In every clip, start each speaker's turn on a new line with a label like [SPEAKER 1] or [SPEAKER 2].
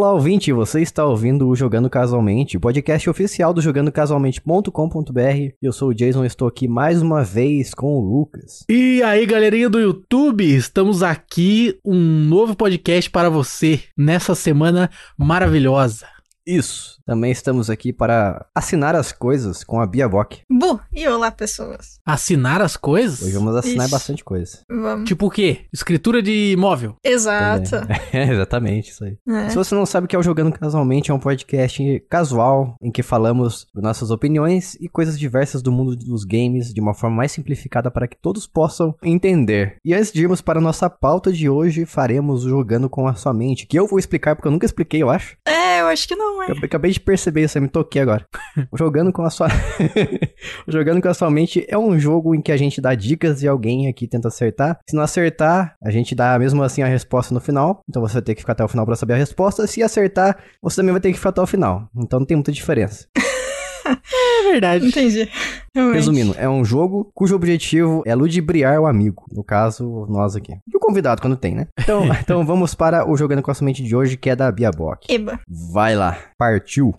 [SPEAKER 1] Olá, ouvinte, você está ouvindo o Jogando Casualmente, o podcast oficial do jogandocasualmente.com.br. Eu sou o Jason, estou aqui mais uma vez com o Lucas.
[SPEAKER 2] E aí, galerinha do YouTube, estamos aqui um novo podcast para você nessa semana maravilhosa.
[SPEAKER 1] Isso. Também estamos aqui para assinar as coisas com a Bia Bock.
[SPEAKER 3] Bu, e olá, pessoas.
[SPEAKER 2] Assinar as coisas?
[SPEAKER 1] Hoje vamos assinar
[SPEAKER 3] Ixi.
[SPEAKER 1] bastante coisa.
[SPEAKER 3] Vamos.
[SPEAKER 2] Tipo o quê? Escritura de imóvel.
[SPEAKER 3] Exato.
[SPEAKER 1] É, exatamente, isso aí.
[SPEAKER 3] É.
[SPEAKER 1] Se você não sabe o que é o Jogando Casualmente, é um podcast casual em que falamos nossas opiniões e coisas diversas do mundo dos games de uma forma mais simplificada para que todos possam entender. E antes de irmos para a nossa pauta de hoje, faremos o Jogando com a Sua Mente, que eu vou explicar porque eu nunca expliquei, eu acho.
[SPEAKER 3] É, acho que não.
[SPEAKER 1] Eu acabei de perceber isso, eu me toquei agora. Jogando com a sua Jogando com a sua mente é um jogo em que a gente dá dicas e alguém aqui tenta acertar. Se não acertar, a gente dá mesmo assim a resposta no final. Então você vai ter que ficar até o final para saber a resposta. Se acertar, você também vai ter que ficar até o final. Então não tem muita diferença.
[SPEAKER 2] É verdade.
[SPEAKER 3] Entendi. Realmente.
[SPEAKER 1] Resumindo, é um jogo cujo objetivo é ludibriar o amigo. No caso, nós aqui. E o convidado, quando tem, né? Então, então vamos para o Jogando com a sua mente de hoje, que é da Bia Bock.
[SPEAKER 3] Eba.
[SPEAKER 1] Vai lá, partiu.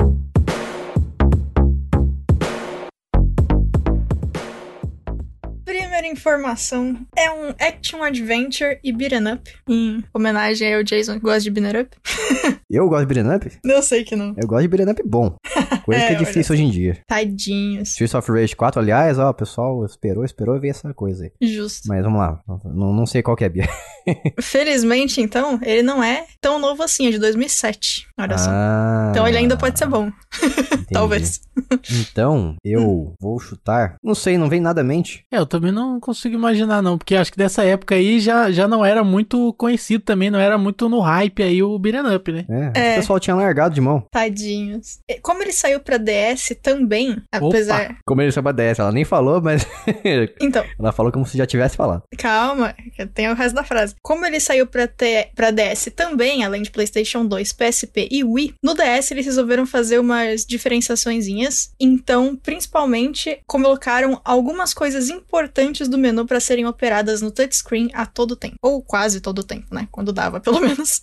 [SPEAKER 3] Primeira informação é um action adventure e beat'em up. Em homenagem ao Jason que gosta de beat'em up.
[SPEAKER 1] Eu gosto de beat'em up.
[SPEAKER 3] Eu sei que não.
[SPEAKER 1] Eu gosto de beat'em up bom. Coisa
[SPEAKER 3] É,
[SPEAKER 1] que é difícil hoje em dia.
[SPEAKER 3] Tadinhos.
[SPEAKER 1] Streets of Rage 4, aliás, ó, o pessoal esperou, esperou e veio essa coisa aí.
[SPEAKER 3] Justo.
[SPEAKER 1] Mas vamos lá, não, não sei qual que é, Bia.
[SPEAKER 3] Felizmente, então, ele não é tão novo assim, é de 2007. Olha só.
[SPEAKER 1] Ah,
[SPEAKER 3] Então ele ainda pode ser bom. Talvez.
[SPEAKER 1] Então, eu vou chutar. Não sei, não vem nada à mente.
[SPEAKER 2] É, eu também não consigo imaginar, não, porque acho que dessa época aí já, já não era muito conhecido também, não era muito no hype aí o Beat'em Up, né?
[SPEAKER 1] É,
[SPEAKER 3] É.
[SPEAKER 1] o pessoal tinha largado de mão.
[SPEAKER 3] Tadinhos. Como ele saiu pra DS também, apesar.
[SPEAKER 1] Como ele chama DS, ela nem falou, mas
[SPEAKER 3] Então,
[SPEAKER 1] ela falou como se já tivesse falado.
[SPEAKER 3] Calma, que tem o resto da frase. Como ele saiu pra, T- pra DS também, além de PlayStation 2, PSP e Wii, no DS eles resolveram fazer umas diferenciaçõezinhas. Então, principalmente, colocaram algumas coisas importantes do menu pra serem operadas no touchscreen a todo tempo. Ou quase todo tempo, né? Quando dava, pelo menos.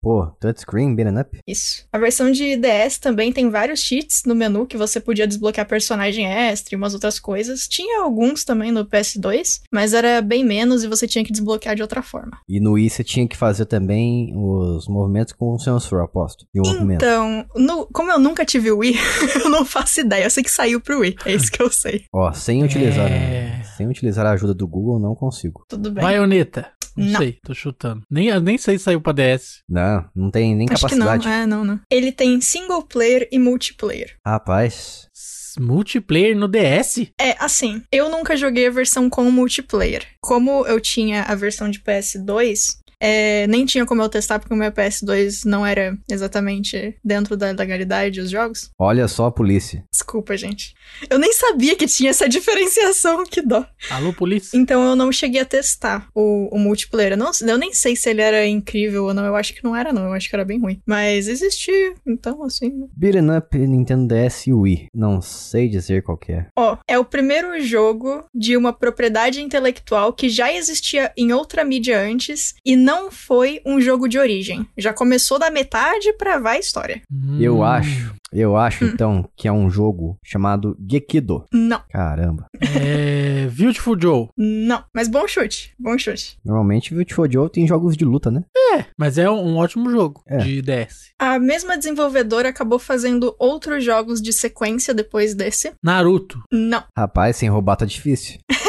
[SPEAKER 1] Pô, touchscreen, beat'em up?
[SPEAKER 3] Isso. A versão de DS também tem vários cheats no menu que você podia desbloquear personagem extra e umas outras coisas. Tinha alguns também no PS2, mas era bem menos e você tinha que desbloquear de outra forma.
[SPEAKER 1] E no Wii você tinha que fazer também os movimentos com o sensor, aposto. E o movimento.
[SPEAKER 3] Então, no- como eu nunca tive o Wii, eu não faço ideia. Eu sei que saiu pro Wii, é isso que eu sei.
[SPEAKER 1] Ó, sem utilizar,
[SPEAKER 2] É.
[SPEAKER 1] sem utilizar a ajuda do Google, não consigo.
[SPEAKER 3] Tudo bem.
[SPEAKER 2] Baioneta. Não,
[SPEAKER 3] Não.
[SPEAKER 2] sei, tô chutando. Nem, nem sei se saiu pra DS.
[SPEAKER 1] Não, não tem nem
[SPEAKER 3] Acho que não,
[SPEAKER 1] capacidade.
[SPEAKER 3] é, não, não. Ele tem single player e multiplayer.
[SPEAKER 1] Rapaz,
[SPEAKER 2] S- Multiplayer no DS?
[SPEAKER 3] É, assim, eu nunca joguei a versão com multiplayer. Como eu tinha a versão de PS2, é, nem tinha como eu testar porque o meu PS2 não era exatamente dentro da legalidade os jogos.
[SPEAKER 1] olha só a polícia.
[SPEAKER 3] Desculpa, gente. Eu nem sabia que tinha essa diferenciação, que dó.
[SPEAKER 2] Alô, polícia?
[SPEAKER 3] Então eu não cheguei a testar o, o multiplayer. Eu, não, eu nem sei se ele era incrível ou não. Eu acho que não era, não. Eu acho que era bem ruim. Mas existia. Então, assim.
[SPEAKER 1] Beat'em Up, Nintendo DS e Wii. Não sei dizer qual que é.
[SPEAKER 3] Ó, é o primeiro jogo de uma propriedade intelectual que já existia em outra mídia antes e não foi um jogo de origem. Já começou da metade pra vai a história.
[SPEAKER 1] Eu
[SPEAKER 2] Hum,
[SPEAKER 1] acho, eu acho então que é um jogo chamado Gekido.
[SPEAKER 3] Não,
[SPEAKER 1] Caramba.
[SPEAKER 2] É. Beautiful Joe.
[SPEAKER 3] não. Mas bom chute. Bom chute.
[SPEAKER 1] Normalmente Beautiful Joe tem jogos de luta, né?
[SPEAKER 2] É, mas é um, um ótimo jogo
[SPEAKER 1] É.
[SPEAKER 2] de DS.
[SPEAKER 3] A mesma desenvolvedora acabou fazendo outros jogos de sequência depois desse.
[SPEAKER 2] Naruto.
[SPEAKER 3] Não.
[SPEAKER 1] Rapaz, sem roubar tá difícil.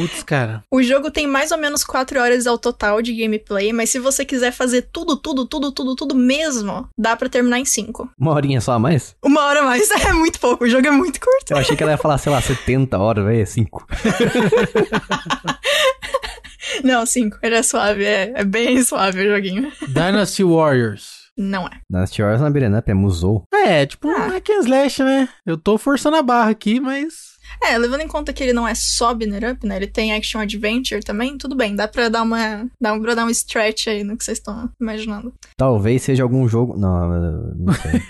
[SPEAKER 2] Putz, cara.
[SPEAKER 3] O jogo tem mais ou menos 4 horas ao total de gameplay, mas se você quiser fazer tudo, tudo, tudo, tudo, tudo mesmo, dá pra terminar em 5.
[SPEAKER 1] Uma horinha só a mais?
[SPEAKER 3] Uma hora a mais. É muito pouco. O jogo é muito curto.
[SPEAKER 1] Eu achei que ela ia falar, sei lá, 70 horas, velho, 5.
[SPEAKER 3] Não, 5. Ele é suave. É, é bem suave o joguinho.
[SPEAKER 2] Dynasty Warriors.
[SPEAKER 3] Não é.
[SPEAKER 1] Dynasty Wars na Beat'em Up é Musou.
[SPEAKER 2] É, tipo um
[SPEAKER 3] Ah.
[SPEAKER 2] hack and slash, né? Eu tô forçando a barra aqui, mas.
[SPEAKER 3] É, levando em conta que ele não é só Binner Up, né? Ele tem Action Adventure também, tudo bem. Dá pra dar uma. Dá pra dar um stretch aí no que vocês estão imaginando.
[SPEAKER 1] Talvez seja algum jogo... Não, não sei.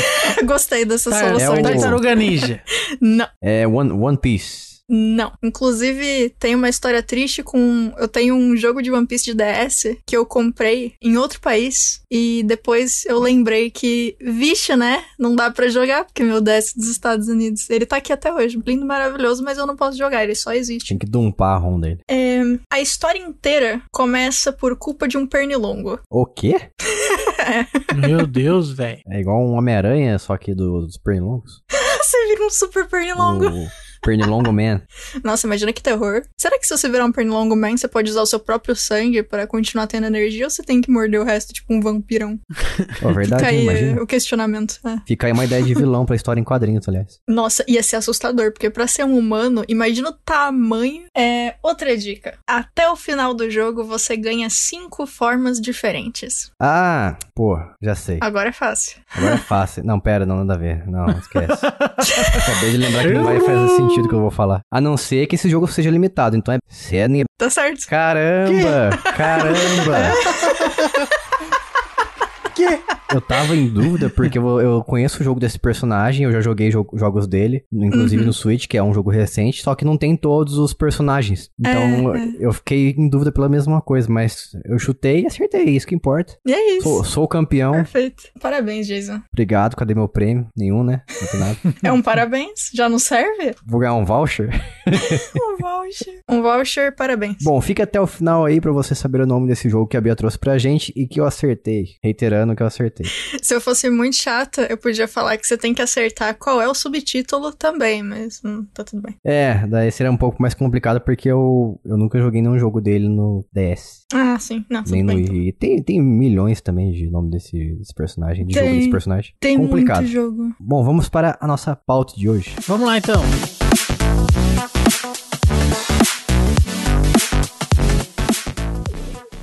[SPEAKER 3] Gostei dessa
[SPEAKER 2] Tá,
[SPEAKER 3] solução
[SPEAKER 1] é o-
[SPEAKER 2] Tartaruga Ninja.
[SPEAKER 3] Não.
[SPEAKER 1] É One, One Piece.
[SPEAKER 3] Não. Inclusive, tem uma história triste com. Eu tenho um jogo de One Piece de DS que eu comprei em outro país. E depois eu lembrei que, vixe, né? Não dá pra jogar, porque meu DS é dos Estados Unidos. Ele tá aqui até hoje, lindo, maravilhoso, mas eu não posso jogar, ele só existe.
[SPEAKER 1] Tinha que dumpar a ROM dele.
[SPEAKER 3] É, a história inteira começa por culpa de um pernilongo.
[SPEAKER 1] O quê?
[SPEAKER 2] Meu Deus, velho.
[SPEAKER 1] É igual um Homem-Aranha, só que do- dos pernilongos.
[SPEAKER 3] Você vira um super pernilongo.
[SPEAKER 1] O Pernilongo Man.
[SPEAKER 3] Nossa, imagina que terror. Será que se você virar um pernilongo man, você pode usar o seu próprio sangue pra continuar tendo energia ou você tem que morder o resto, tipo um vampirão?
[SPEAKER 1] Pô, verdade,
[SPEAKER 3] Fica aí
[SPEAKER 1] imagina.
[SPEAKER 3] o questionamento. é.
[SPEAKER 1] Fica aí uma ideia de vilão pra história em quadrinhos, aliás.
[SPEAKER 3] Nossa, ia ser assustador, porque pra ser um humano, imagina o tamanho. É, outra dica. Até o final do jogo, você ganha cinco formas diferentes.
[SPEAKER 1] Ah, pô, já sei.
[SPEAKER 3] Agora é fácil.
[SPEAKER 1] Agora é fácil. Não, pera, não, nada a ver. Não, esquece. Acabei de lembrar que não vai fazer sentido o que eu vou falar. A não ser que esse jogo seja limitado. Então é. É
[SPEAKER 3] Tá certo.
[SPEAKER 1] Caramba! Caramba! Eu tava em dúvida porque eu, eu conheço o jogo desse personagem, eu já joguei jo- jogos dele, inclusive
[SPEAKER 3] Uhum.
[SPEAKER 1] no Switch, que é um jogo recente, só que não tem todos os personagens. Então
[SPEAKER 3] É, é.
[SPEAKER 1] eu fiquei em dúvida pela mesma coisa, mas eu chutei e acertei, isso que importa.
[SPEAKER 3] E é isso.
[SPEAKER 1] Sou, sou o campeão,
[SPEAKER 3] Perfeito. Parabéns, Jason.
[SPEAKER 1] obrigado, cadê meu prêmio? Nenhum, né? Não tem nada.
[SPEAKER 3] É um parabéns? Já não serve?
[SPEAKER 1] Vou ganhar um voucher?
[SPEAKER 3] Um voucher. Um voucher, parabéns.
[SPEAKER 1] Bom, fica até o final aí pra você saber o nome desse jogo que a Bia trouxe pra gente e que eu acertei. Reiterando que eu acertei.
[SPEAKER 3] Se eu fosse muito chata, eu podia falar que você tem que acertar qual é o subtítulo também, mas hum, tá tudo bem.
[SPEAKER 1] É, daí seria um pouco mais complicado porque eu, eu nunca joguei nenhum jogo dele no DS.
[SPEAKER 3] Ah, sim. Não,
[SPEAKER 1] Nem no
[SPEAKER 3] bem. então.
[SPEAKER 1] Wii. Tem, tem milhões também de nome desse, desse personagem, de
[SPEAKER 3] Tem.
[SPEAKER 1] jogo desse personagem.
[SPEAKER 3] Tem
[SPEAKER 1] complicado.
[SPEAKER 3] muito jogo.
[SPEAKER 1] Bom, vamos para a nossa pauta de hoje.
[SPEAKER 2] Vamos lá então.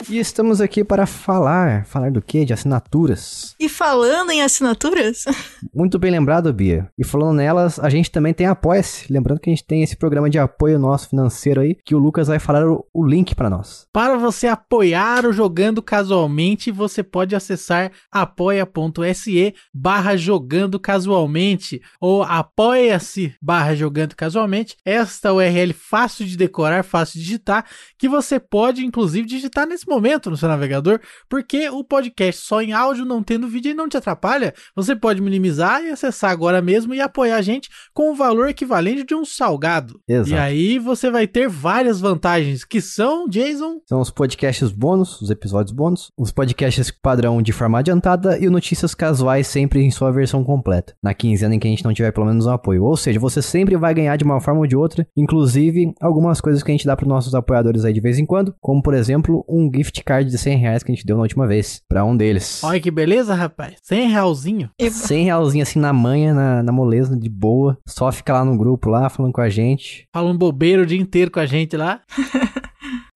[SPEAKER 1] E estamos aqui para falar. Falar do quê? De assinaturas.
[SPEAKER 3] E falando em assinaturas,
[SPEAKER 1] Muito bem lembrado, Bia. E falando nelas, a gente também tem Apoia-se. Lembrando que a gente tem esse programa de apoio nosso financeiro aí, que o Lucas vai falar o, o link para nós.
[SPEAKER 2] Para você apoiar o Jogando Casualmente, você pode acessar apoia.se barra Jogando Casualmente ou apoia-se barra Jogando Casualmente. Esta URL fácil de decorar, fácil de digitar, que você pode inclusive digitar nesse momento no seu navegador, porque o podcast só em áudio, não tendo vídeo, não te atrapalha. Você pode minimizar e acessar agora mesmo e apoiar a gente com o valor equivalente de um salgado.
[SPEAKER 1] Exato.
[SPEAKER 2] E aí você vai ter várias vantagens, que são, Jason,
[SPEAKER 1] São os podcasts bônus, os episódios bônus, os podcasts padrão de forma adiantada e notícias casuais sempre em sua versão completa, na quinzena em que a gente não tiver pelo menos um apoio. Ou seja, você sempre vai ganhar de uma forma ou de outra, inclusive algumas coisas que a gente dá para nossos apoiadores aí de vez em quando, como por exemplo um gift card de 100 reais que a gente deu na última vez, para um deles.
[SPEAKER 2] Olha que beleza, rapaz. 100 realzinho.
[SPEAKER 3] e
[SPEAKER 1] 100 realzinho assim na manha, na, na moleza, de boa, só fica lá no grupo lá falando com a gente.
[SPEAKER 2] Falando bobeira o dia inteiro com a gente lá.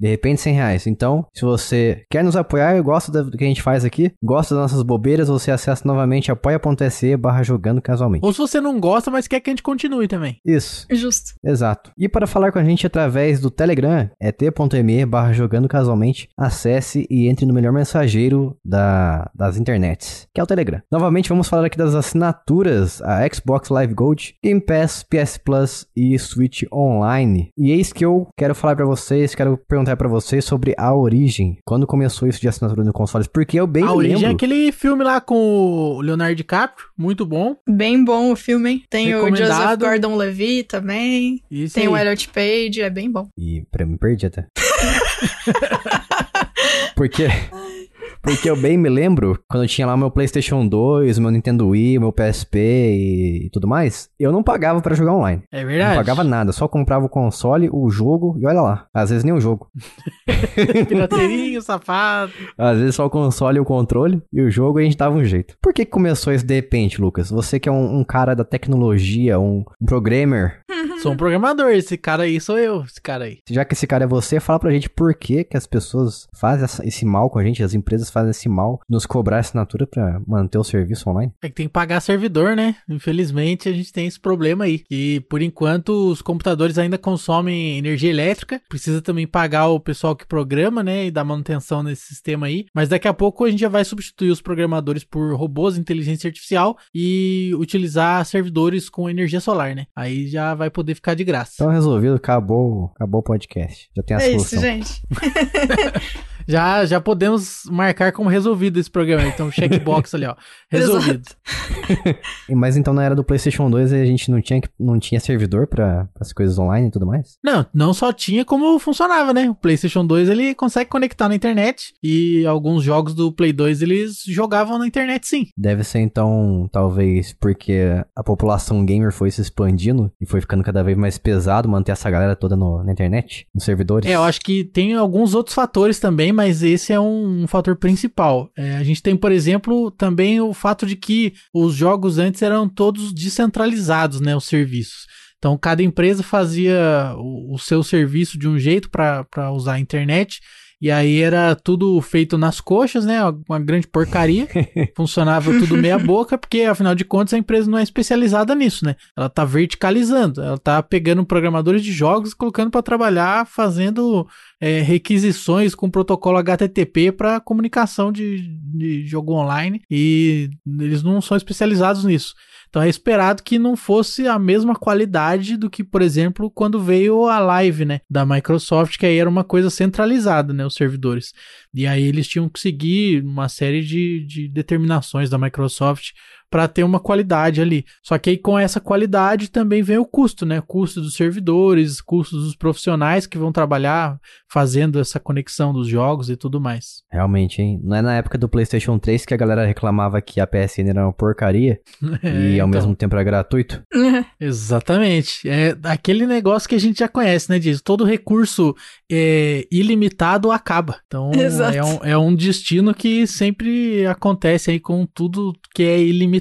[SPEAKER 1] De repente, 100 reais. Então, se você quer nos apoiar e gosta do que a gente faz aqui, gosta das nossas bobeiras, você acessa novamente apoia.se barra jogando casualmente.
[SPEAKER 2] Ou se você não gosta, mas quer que a gente continue também.
[SPEAKER 1] Isso,
[SPEAKER 3] justo.
[SPEAKER 1] exato. E para falar com a gente através do Telegram, é t.me barra jogando casualmente. Acesse e entre no melhor mensageiro da, das internets, que é o Telegram. Novamente, vamos falar aqui das assinaturas, a Xbox Live Gold, Game Pass, PS Plus e Switch Online. E eis que eu quero falar pra vocês, quero perguntar pra vocês sobre a origem. Quando começou isso de assinatura no consoles? Porque eu bem
[SPEAKER 2] a
[SPEAKER 1] me
[SPEAKER 2] origem é
[SPEAKER 1] lembro.
[SPEAKER 2] aquele filme lá com o Leonardo DiCaprio, muito bom.
[SPEAKER 3] Bem bom o filme, hein? Tem o Joseph. Gordon-Levitt também.
[SPEAKER 2] Isso
[SPEAKER 3] Tem
[SPEAKER 2] aí.
[SPEAKER 3] o Elliot Page, é bem bom.
[SPEAKER 1] E pra me perdi até. Porque. Porque eu bem me lembro, quando eu tinha lá o meu PlayStation 2, o meu Nintendo Wii, o meu PSP e, tudo mais, eu não pagava pra jogar online.
[SPEAKER 2] É
[SPEAKER 1] Não
[SPEAKER 2] verdade.
[SPEAKER 1] pagava nada, só comprava o console, o jogo e olha lá. Às vezes nem o jogo.
[SPEAKER 2] Pirateirinho, safado.
[SPEAKER 1] Às vezes só o console e o controle e o jogo a gente dava um jeito. Por que começou isso de repente, Lucas? Você que é um, um cara da tecnologia, um, um programmer,
[SPEAKER 2] Sou um programador, esse cara aí sou eu, esse cara aí.
[SPEAKER 1] já que esse cara é você, fala pra gente por que que as pessoas fazem esse mal com a gente, as empresas fazem esse mal, nos cobrar assinatura pra manter o serviço online.
[SPEAKER 2] É que tem que pagar servidor, né? Infelizmente a gente tem esse problema aí. Que por enquanto os computadores ainda consomem energia elétrica. Precisa também pagar o pessoal que programa, né? E dar manutenção nesse sistema aí. Mas daqui a pouco a gente já vai substituir os programadores por robôs inteligência artificial e utilizar servidores com energia solar, né? Aí já vai poder poder ficar de graça.
[SPEAKER 1] Então resolvido, acabou, acabou o podcast. Já tem a
[SPEAKER 3] É
[SPEAKER 1] solução.
[SPEAKER 3] isso, gente.
[SPEAKER 2] Já, já podemos marcar como resolvido esse programa. Então, checkbox ali, ó. Resolvido.
[SPEAKER 1] Mas então na era do PlayStation 2 a gente não tinha, não tinha servidor para as coisas online e tudo mais?
[SPEAKER 2] Não, não só tinha como funcionava, né? O PlayStation 2 ele consegue conectar na internet e alguns jogos do Play 2 eles jogavam na internet sim.
[SPEAKER 1] Deve ser então, talvez, porque a população gamer foi se expandindo e foi ficando cada vez mais pesado manter essa galera toda no- na internet, nos servidores.
[SPEAKER 2] É, eu acho que tem alguns outros fatores também, mas esse é um, um fator principal. É, a gente tem, por exemplo, também o fato de que os jogos antes eram todos descentralizados, né? Os serviços. Então, cada empresa fazia o, o seu serviço de um jeito para usar a internet. E aí era tudo feito nas coxas, né? Uma grande porcaria. Funcionava tudo meia boca, porque afinal de contas a empresa não é especializada nisso, né? Ela tá verticalizando, ela tá pegando programadores de jogos e colocando para trabalhar fazendo é, requisições com protocolo HTTP para comunicação de, de jogo online e eles não são especializados nisso. Então é esperado que não fosse a mesma qualidade do que, por exemplo, quando veio a Live, né, da Microsoft, que aí era uma coisa centralizada, né, os servidores. E aí eles tinham que seguir uma série de, de determinações da Microsoft para ter uma qualidade ali. Só que aí com essa qualidade também vem o custo, né? Custo dos servidores, custo dos profissionais que vão trabalhar fazendo essa conexão dos jogos e tudo mais.
[SPEAKER 1] Realmente, hein? Não é na época do PlayStation 3 que a galera reclamava que a PSN era uma porcaria e
[SPEAKER 2] É,
[SPEAKER 1] ao
[SPEAKER 2] então.
[SPEAKER 1] mesmo tempo era gratuito?
[SPEAKER 2] Exatamente. É aquele negócio que a gente já conhece, né, Diz? Todo recurso é, ilimitado acaba. Então é um, é um destino que sempre acontece aí com tudo que é ilimitado.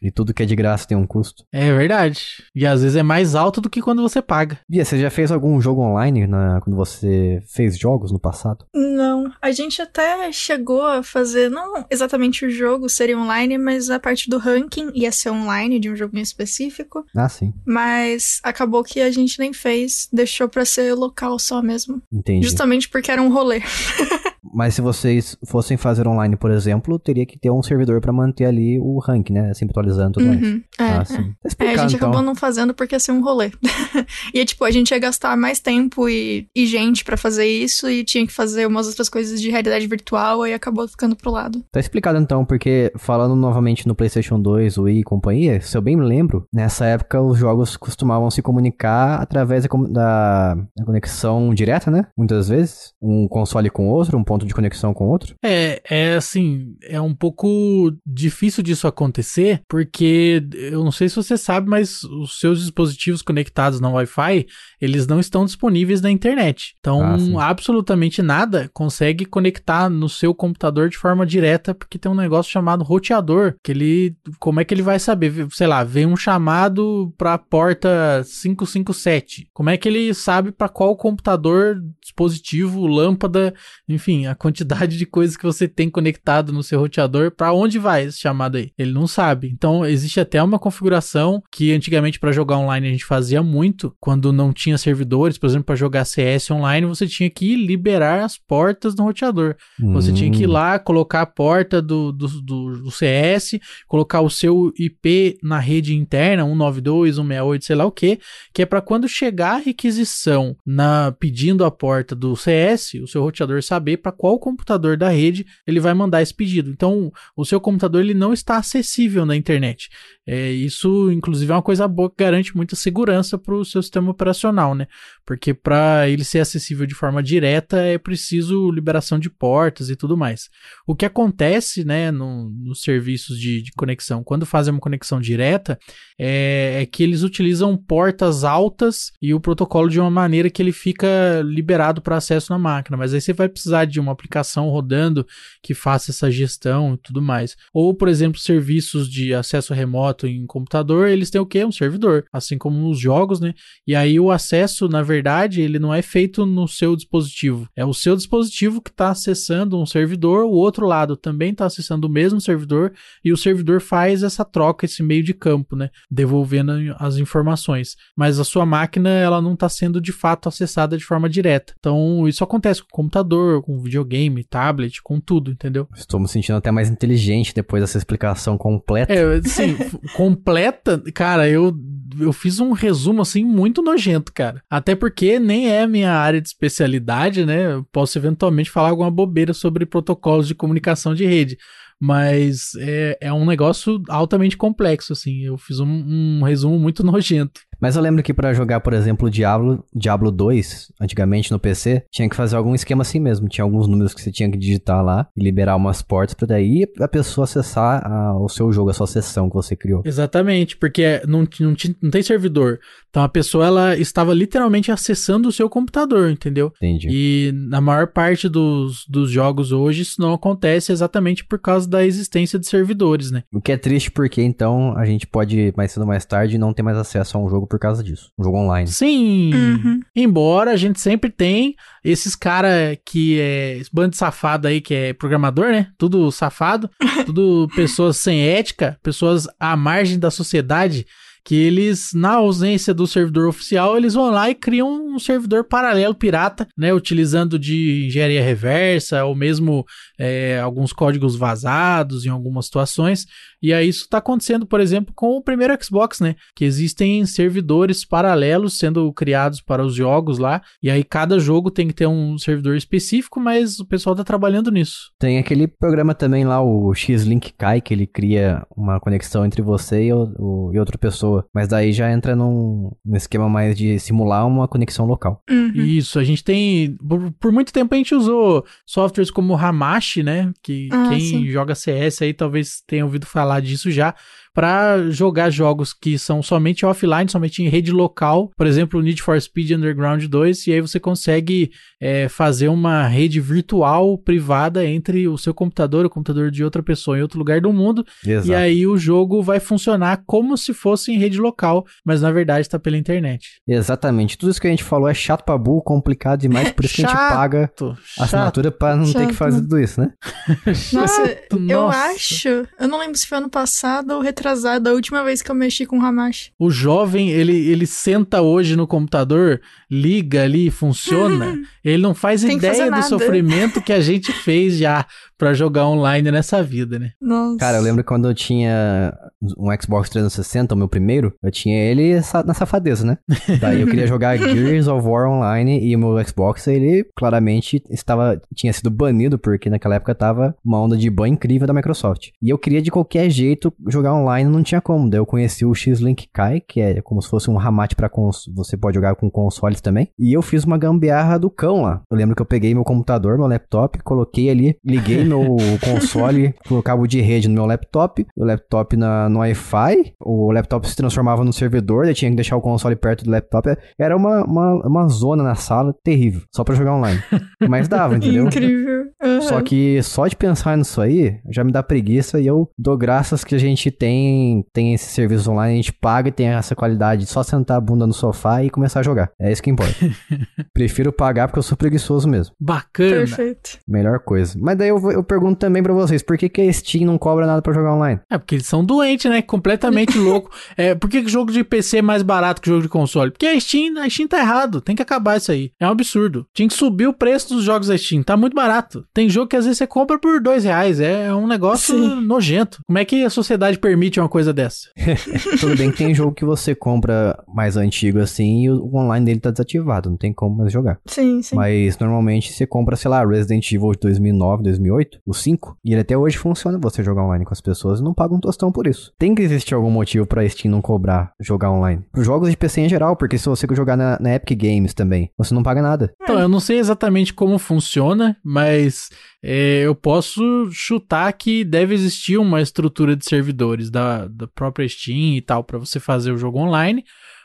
[SPEAKER 1] E tudo que é de graça tem um custo.
[SPEAKER 2] É verdade. E às vezes é mais alto do que quando você paga.
[SPEAKER 1] Bia, você já fez algum jogo online na, quando você fez jogos no passado?
[SPEAKER 3] Não, a gente até chegou a fazer, não exatamente o jogo seria online, mas a parte do ranking ia ser online de um jogo em específico.
[SPEAKER 1] Ah, sim.
[SPEAKER 3] Mas acabou que a gente nem fez, deixou pra ser local só mesmo.
[SPEAKER 1] Entendi.
[SPEAKER 3] Justamente porque era um rolê.
[SPEAKER 1] Mas se vocês fossem fazer online, por exemplo, teria que ter um servidor pra manter ali o rank, né? Sempre atualizando tudo mais.
[SPEAKER 3] Uhum, é,
[SPEAKER 1] ah,
[SPEAKER 3] é.
[SPEAKER 1] sim. Tá
[SPEAKER 3] É, a gente
[SPEAKER 1] então.
[SPEAKER 3] acabou não fazendo porque ia ser um rolê. e, tipo, a gente ia gastar mais tempo e, e gente pra fazer isso e tinha que fazer umas outras coisas de realidade virtual e acabou ficando pro lado.
[SPEAKER 1] Tá explicado então, porque falando novamente no PlayStation 2, Wii e companhia, se eu bem me lembro, nessa época os jogos costumavam se comunicar através da- da conexão direta, né? Muitas vezes. Um console com outro, um ponto de conexão com outro.
[SPEAKER 2] É, é assim, é um pouco difícil disso acontecer, porque eu não sei se você sabe, mas os seus dispositivos conectados na Wi-Fi, eles não estão disponíveis na internet. Então,
[SPEAKER 1] Ah,
[SPEAKER 2] absolutamente nada consegue conectar no seu computador de forma direta, porque tem um negócio chamado roteador, que ele, como é que ele vai saber? Sei lá, vem um chamado para a porta 557. Como é que ele sabe para qual computador, dispositivo, lâmpada, enfim, a quantidade de coisas que você tem conectado no seu roteador, para onde vai esse chamado aí? Ele não sabe. Então, existe até uma configuração que antigamente para jogar online a gente fazia muito, quando não tinha servidores, por exemplo, para jogar CS online, você tinha que liberar as portas do roteador. Você tinha que ir
[SPEAKER 1] Hum,
[SPEAKER 2] lá, colocar a porta do, do, do, do CS, colocar o seu IP na rede interna, 192, 168, sei lá o que, que é para quando chegar a requisição na pedindo a porta do CS, o seu roteador saber para qual computador da rede ele vai mandar esse pedido. Então, o seu computador ele não está acessível na internet. É, isso, inclusive, é uma coisa boa que garante muita segurança para o seu sistema operacional, né? Porque para ele ser acessível de forma direta é preciso liberação de portas e tudo mais. O que acontece, né, no- nos serviços de, de conexão, quando fazem uma conexão direta, é, é que eles utilizam portas altas e o protocolo de uma maneira que ele fica liberado para acesso na máquina. Mas aí você vai precisar de uma aplicação rodando que faça essa gestão e tudo mais. Ou, por exemplo, serviços de acesso remoto em computador, eles têm o quê? Um servidor, assim como nos jogos, né? E aí o acesso, na verdade, ele não é feito no seu dispositivo. É o seu dispositivo que está acessando um servidor, o outro lado também está acessando o mesmo servidor e o servidor faz essa troca, esse meio de campo, né? Devolvendo as informações. Mas a sua máquina, ela não está sendo de fato acessada de forma direta. Então, isso acontece com computador, com videogame, tablet, com tudo, entendeu?
[SPEAKER 1] Estou me sentindo até mais inteligente depois dessa explicação completa.
[SPEAKER 2] É, assim, completa, cara, eu eu fiz um resumo assim muito nojento, cara. Até porque nem é minha área de especialidade, né? Eu posso eventualmente falar alguma bobeira sobre protocolos de comunicação de rede. Mas é, é um negócio altamente complexo, assim. Eu fiz um, um resumo muito nojento.
[SPEAKER 1] Mas eu lembro que para jogar, por exemplo, Diablo, Diablo 2, antigamente no PC, tinha que fazer algum esquema assim mesmo. Tinha alguns números que você tinha que digitar lá e liberar umas portas para daí a pessoa acessar a, o seu jogo, a sua sessão que você criou.
[SPEAKER 2] Exatamente, porque não, não, não tem servidor. Então a pessoa ela estava literalmente acessando o seu computador, entendeu?
[SPEAKER 1] Entendi.
[SPEAKER 2] E na maior parte dos, dos jogos hoje isso não acontece exatamente por causa da existência de servidores, né?
[SPEAKER 1] O que é triste porque então a gente pode mais cedo ou mais tarde não ter mais acesso a um jogo por causa disso. Um jogo online.
[SPEAKER 2] Sim. Uhum. Embora a gente sempre tem esses cara que é esse bando de safado aí que é programador, né? Tudo safado, tudo pessoas sem ética, pessoas à margem da sociedade que eles, na ausência do servidor oficial, eles vão lá e criam um servidor paralelo pirata, né, utilizando de engenharia reversa ou mesmo é, alguns códigos vazados em algumas situações. E aí isso está acontecendo, por exemplo, com o primeiro Xbox, né, que existem servidores paralelos sendo criados para os jogos lá. E aí cada jogo tem que ter um servidor específico, mas o pessoal está trabalhando nisso.
[SPEAKER 1] Tem aquele programa também lá, o X-Link Kai, que ele cria uma conexão entre você e, o, e outra pessoa pessoa. Mas daí já entra num, num esquema mais de simular uma conexão local.
[SPEAKER 2] Uhum. Isso, a gente tem. Por, por, muito tempo a gente usou softwares como Hamashi, né? Que ah, quem sim. joga CS aí talvez tenha ouvido falar disso já para jogar jogos que são somente offline, somente em rede local, por exemplo, o Need for Speed Underground 2, e aí você consegue é, fazer uma rede virtual privada entre o seu computador, o computador de outra pessoa em outro lugar do mundo, Exato. e aí o jogo vai funcionar como se fosse em rede local, mas na verdade está pela internet.
[SPEAKER 1] Exatamente. Tudo isso que a gente falou é chato pra burro, complicado demais, por isso que a gente paga a assinatura para não chato. ter que fazer tudo isso, né?
[SPEAKER 3] Nossa, eu acho, eu não lembro se foi ano passado ou atrasada a última vez que eu mexi com o Hamashi.
[SPEAKER 2] O jovem, ele, ele senta hoje no computador, liga ali, funciona. ele não faz Tem ideia do sofrimento que a gente fez já para jogar online nessa vida, né?
[SPEAKER 3] Nossa.
[SPEAKER 1] Cara, eu lembro quando eu tinha um Xbox 360, o meu primeiro, eu tinha ele na safadeza, né? Daí eu queria jogar Gears of War online e o meu Xbox, ele claramente estava tinha sido banido porque naquela época tava uma onda de ban incrível da Microsoft. E eu queria de qualquer jeito jogar online, não tinha como. Daí eu conheci o X-Link Kai, que é como se fosse um Ramat para você pode jogar com consoles também. E eu fiz uma gambiarra do cão lá. Eu lembro que eu peguei meu computador, meu laptop, coloquei ali, liguei meu console, colocava o de rede no meu laptop, o laptop na, no Wi-Fi, o laptop se transformava no servidor, eu tinha que deixar o console perto do laptop. Era uma, uma, uma zona na sala terrível, só para jogar online. Mas dava, entendeu?
[SPEAKER 3] Incrível.
[SPEAKER 1] Só que só de pensar nisso aí, já me dá preguiça e eu dou graças que a gente tem, tem esse serviço online, a gente paga e tem essa qualidade de só sentar a bunda no sofá e começar a jogar. É isso que importa. Prefiro pagar porque eu sou preguiçoso mesmo.
[SPEAKER 2] Bacana.
[SPEAKER 3] Perfeito.
[SPEAKER 1] Melhor coisa. Mas daí eu, eu pergunto também para vocês, por que, que a Steam não cobra nada para jogar online?
[SPEAKER 2] É porque eles são doentes, né? Completamente louco. É, por que, que jogo de PC é mais barato que jogo de console? Porque a Steam, a Steam tá errado. Tem que acabar isso aí. É um absurdo. Tinha que subir o preço dos jogos da Steam. Tá muito barato. Tem jogo que às vezes você compra por dois reais. É um negócio Sim. nojento. Como é que a sociedade permite uma coisa dessa?
[SPEAKER 1] Tudo bem que tem jogo que você compra mais antigo assim e o online dele tá desativado. Não tem como mais jogar.
[SPEAKER 3] Sim, sim.
[SPEAKER 1] Mas normalmente você compra, sei lá, Resident Evil de 2009, 2008, o 5, e ele até hoje funciona você jogar online com as pessoas e não paga um tostão por isso. Tem que existir algum motivo pra Steam não cobrar jogar online. Para jogos de PC em geral, porque se você jogar na, na Epic Games também, você não paga nada.
[SPEAKER 2] Então, eu não sei exatamente como funciona, mas é, eu posso chutar que deve existir uma estrutura de servidores da, da própria Steam e tal para você fazer o jogo online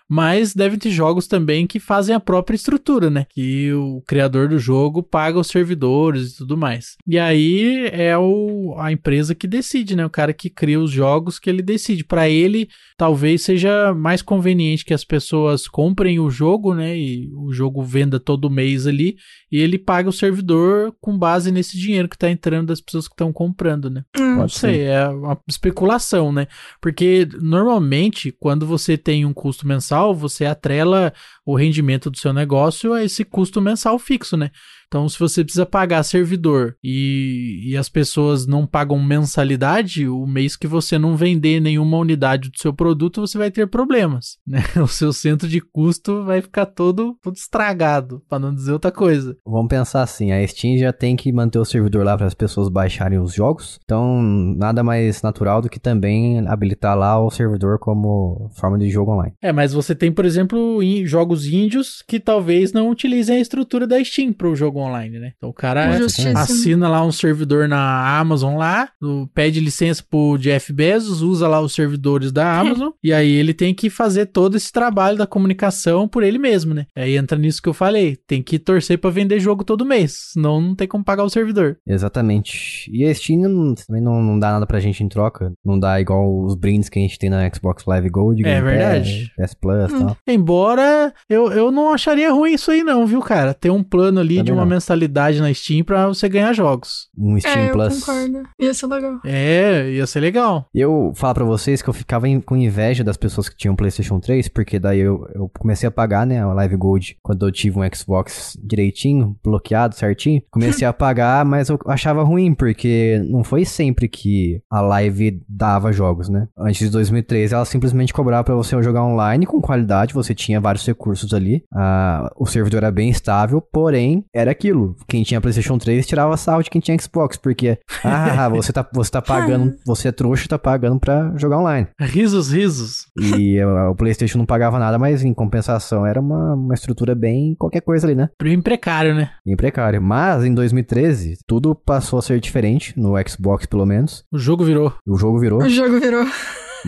[SPEAKER 2] mas devem ter jogos também que fazem a própria estrutura, né? Que o criador do jogo paga os servidores e tudo mais. E aí é o, a empresa que decide, né? O cara que cria os jogos que ele decide. Para ele, talvez seja mais conveniente que as pessoas comprem o jogo, né? E o jogo venda todo mês ali. E ele paga o servidor com base nesse dinheiro que tá entrando das pessoas que estão comprando, né? Hum, Pode ser, é uma especulação, né? Porque normalmente, quando você tem um custo mensal, você atrela o rendimento do seu negócio a esse custo mensal fixo, né? Então, se você precisa pagar servidor e, e as pessoas não pagam mensalidade, o mês que você não vender nenhuma unidade do seu produto, você vai ter problemas, né? O seu centro de custo vai ficar todo, todo estragado, para não dizer outra coisa.
[SPEAKER 1] Vamos pensar assim, a Steam já tem que manter o servidor lá para as pessoas baixarem os jogos, então nada mais natural do que também habilitar lá o servidor como forma de jogo online.
[SPEAKER 2] É, mas você tem, por exemplo, jogos índios que talvez não utilizem a estrutura da Steam para o jogo online, né? Então o cara
[SPEAKER 3] Justíssimo.
[SPEAKER 2] assina lá um servidor na Amazon lá, pede licença pro Jeff Bezos, usa lá os servidores da Amazon, e aí ele tem que fazer todo esse trabalho da comunicação por ele mesmo, né? Aí entra nisso que eu falei, tem que torcer pra vender jogo todo mês, senão não tem como pagar o servidor.
[SPEAKER 1] Exatamente. E a Steam não- também não, não dá nada pra gente em troca. Não dá igual os brindes que a gente tem na Xbox Live Gold.
[SPEAKER 2] É verdade.
[SPEAKER 1] PS Plus e
[SPEAKER 3] Hum.
[SPEAKER 1] tal.
[SPEAKER 2] Embora eu, eu não acharia ruim isso aí não, viu, cara? Ter um plano ali
[SPEAKER 1] Também
[SPEAKER 2] de uma. Mensalidade na Steam pra você ganhar jogos.
[SPEAKER 1] Um Steam
[SPEAKER 3] É, eu
[SPEAKER 1] Plus.
[SPEAKER 3] concordo. Ia ser legal.
[SPEAKER 2] É, ia ser legal.
[SPEAKER 1] Eu falo pra vocês que eu ficava em- com inveja das pessoas que tinham PlayStation 3, porque daí eu, eu comecei a pagar, né, a Live Gold quando eu tive um Xbox direitinho, bloqueado certinho. Comecei a pagar, mas eu achava ruim, porque não foi sempre que a Live dava jogos, né? Antes de 2013, ela simplesmente cobrava pra você jogar online com qualidade, você tinha vários recursos ali, ah, o servidor era bem estável, porém, era aquilo. Quem tinha PlayStation 3 tirava sarro de quem tinha Xbox, porque, ah, você tá, você tá pagando, você é trouxa e tá pagando pra jogar online.
[SPEAKER 2] Risos, risos.
[SPEAKER 1] E o PlayStation não pagava nada, mas em compensação era uma, uma estrutura bem qualquer coisa ali, né?
[SPEAKER 2] Bem precário, né?
[SPEAKER 1] Bem precário. Mas em 2013, tudo passou a ser diferente, no Xbox pelo menos.
[SPEAKER 2] O jogo virou.
[SPEAKER 1] O jogo virou,
[SPEAKER 3] O jogo virou.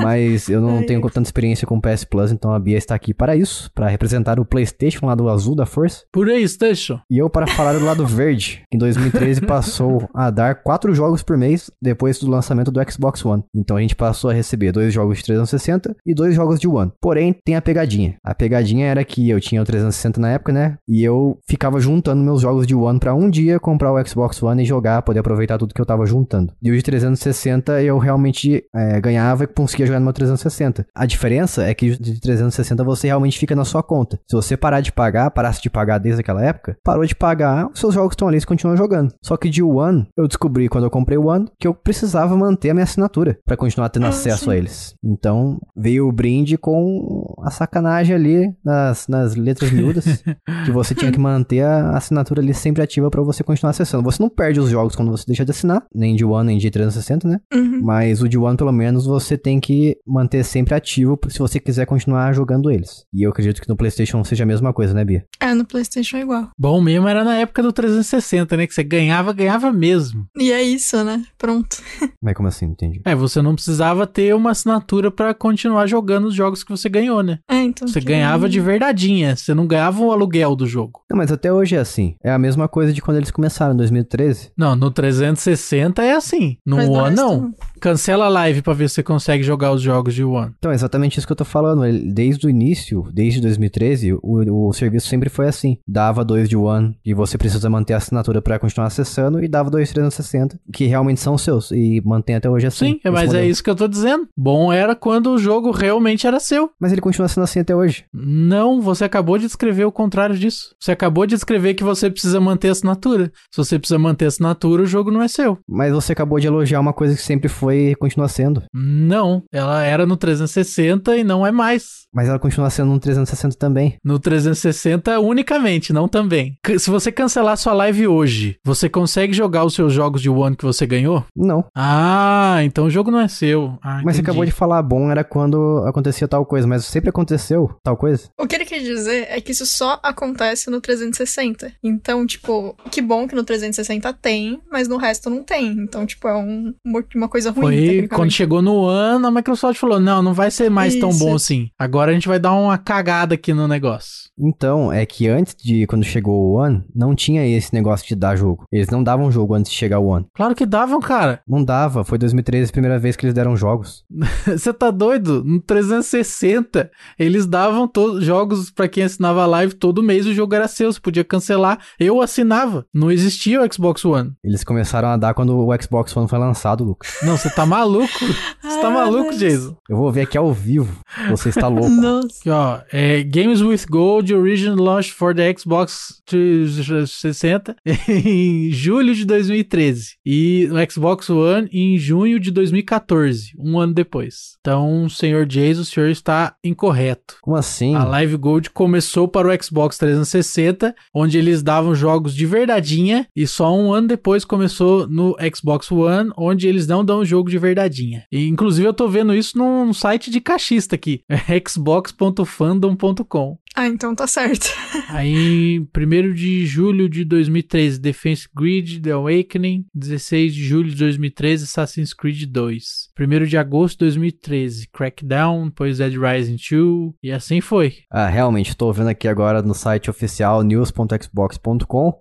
[SPEAKER 1] Mas eu não tenho tanta experiência com o PS Plus, então a Bia está aqui para isso, para representar o PlayStation lá do azul da força.
[SPEAKER 2] Por aí, Station.
[SPEAKER 1] E eu para falar do lado verde, que em 2013 passou a dar quatro jogos por mês depois do lançamento do Xbox One. Então a gente passou a receber dois jogos de 360 e dois jogos de One. Porém, tem a pegadinha. A pegadinha era que eu tinha o 360 na época, né? E eu ficava juntando meus jogos de One para um dia comprar o Xbox One e jogar, poder aproveitar tudo que eu tava juntando. E o de 360 eu realmente é, ganhava e conseguia jogar no meu 360. A diferença é que de 360 você realmente fica na sua conta. Se você parar de pagar, parasse de pagar desde aquela época, parou de pagar, os seus jogos estão ali e você continua jogando. Só que de One, eu descobri quando eu comprei o One que eu precisava manter a minha assinatura para continuar tendo
[SPEAKER 3] Ah,
[SPEAKER 1] acesso
[SPEAKER 3] sim.
[SPEAKER 1] a eles. Então, veio o brinde com a sacanagem ali nas, nas letras miúdas, que você tinha que manter a assinatura ali sempre ativa para você continuar acessando. Você não perde os jogos quando você deixa de assinar, nem de One, nem de 360, né?
[SPEAKER 3] Uhum.
[SPEAKER 1] Mas o de One, pelo menos, você tem que manter sempre ativo se você quiser continuar jogando eles. E eu acredito que no PlayStation seja a mesma coisa, né, Bia?
[SPEAKER 3] É, no PlayStation é igual.
[SPEAKER 2] Bom mesmo era na época do 360, né? Que você ganhava, ganhava mesmo.
[SPEAKER 3] E é isso, né? Pronto.
[SPEAKER 1] Mas como assim? Não entendi.
[SPEAKER 2] É, você não precisava ter uma assinatura pra continuar jogando os jogos que você ganhou, né?
[SPEAKER 3] É, então.
[SPEAKER 2] Você
[SPEAKER 3] que-
[SPEAKER 2] ganhava de verdadeinha, você não ganhava o aluguel do jogo.
[SPEAKER 1] Não, mas até hoje é assim. É a mesma coisa de quando eles começaram, em 2013.
[SPEAKER 2] Não, no 360 é assim. No One,
[SPEAKER 3] resto,
[SPEAKER 2] não. Cancela a live pra ver se você consegue jogar os jogos de One.
[SPEAKER 1] Então, é exatamente isso que eu tô falando. Desde o início, desde 2013, o, o serviço sempre foi assim. Dava dois de One e você precisa manter a assinatura pra continuar acessando, e dava dois 360, que realmente são seus. E mantém até hoje assim.
[SPEAKER 2] Sim, mas é
[SPEAKER 1] modelo.
[SPEAKER 2] isso que eu tô dizendo. Bom era quando o jogo realmente era seu.
[SPEAKER 1] Mas ele continua sendo assim até hoje.
[SPEAKER 2] Não, você acabou de descrever o contrário disso. Você acabou de descrever que você precisa manter a assinatura. Se você precisa manter a assinatura, o jogo não é seu.
[SPEAKER 1] Mas você acabou de elogiar uma coisa que sempre foi e continua sendo.
[SPEAKER 2] Não, ela era no 360 e não é mais.
[SPEAKER 1] Mas ela continua sendo no 360 também.
[SPEAKER 2] No 360 unicamente, não também. Se você cancelar sua live hoje, você consegue jogar os seus jogos de One que você ganhou?
[SPEAKER 1] Não.
[SPEAKER 2] Ah, então o jogo não é seu. Ah,
[SPEAKER 1] Mas você
[SPEAKER 2] entendi.
[SPEAKER 1] acabou de falar bom era quando acontecia tal coisa, mas sempre aconteceu tal coisa.
[SPEAKER 3] O que ele quer dizer é que isso só acontece no 360. Então, tipo, que bom que no 360 tem, mas no resto não tem. Então, tipo, é um, uma coisa ruim.
[SPEAKER 2] Foi quando chegou no ano, a Microsoft falou: não, não vai ser mais tão
[SPEAKER 3] Isso.
[SPEAKER 2] bom assim. Agora a gente vai dar uma cagada aqui no negócio.
[SPEAKER 1] Então, é que antes de quando chegou o One, não tinha esse negócio de dar jogo. Eles não davam jogo antes de chegar o One.
[SPEAKER 2] Claro que davam, cara.
[SPEAKER 1] Não dava, foi 2013 a primeira vez que eles deram jogos.
[SPEAKER 2] Você tá doido? No 360, eles davam jogos pra quem assinava a live todo mês, o jogo era seu, você podia cancelar. Eu assinava. Não existia o Xbox One.
[SPEAKER 1] Eles começaram a dar quando o Xbox One foi lançado, Lucas.
[SPEAKER 2] Não, você tá maluco? Você tá maluco,
[SPEAKER 3] Deus.
[SPEAKER 2] Jason?
[SPEAKER 1] Eu vou ver aqui ao vivo. Você está louco.
[SPEAKER 3] Nossa.
[SPEAKER 2] Aqui, ó. É, Games with Gold Original Launch for the Xbox 360 em julho de 2013. E o Xbox One em junho de 2014, um ano depois. Então, senhor Jason, o senhor está incorreto.
[SPEAKER 1] Como assim?
[SPEAKER 2] A Live Gold começou para o Xbox 360, onde eles davam jogos de verdadinha, e só um ano depois começou no Xbox One, onde eles não dão jogo de verdadinha. E, inclusive, eu tô vendo isso num site de cachista aqui, xbox.fandom.com.
[SPEAKER 3] Ah, então tá certo.
[SPEAKER 2] Aí, em 1 de julho de 2013, Defense Grid The Awakening. 16 de julho de 2013, Assassin's Creed 2. 1 de agosto de 2013, Crackdown, depois Dead Rising 2. E assim foi.
[SPEAKER 1] Ah, realmente, tô vendo aqui agora no site oficial news.xbox.com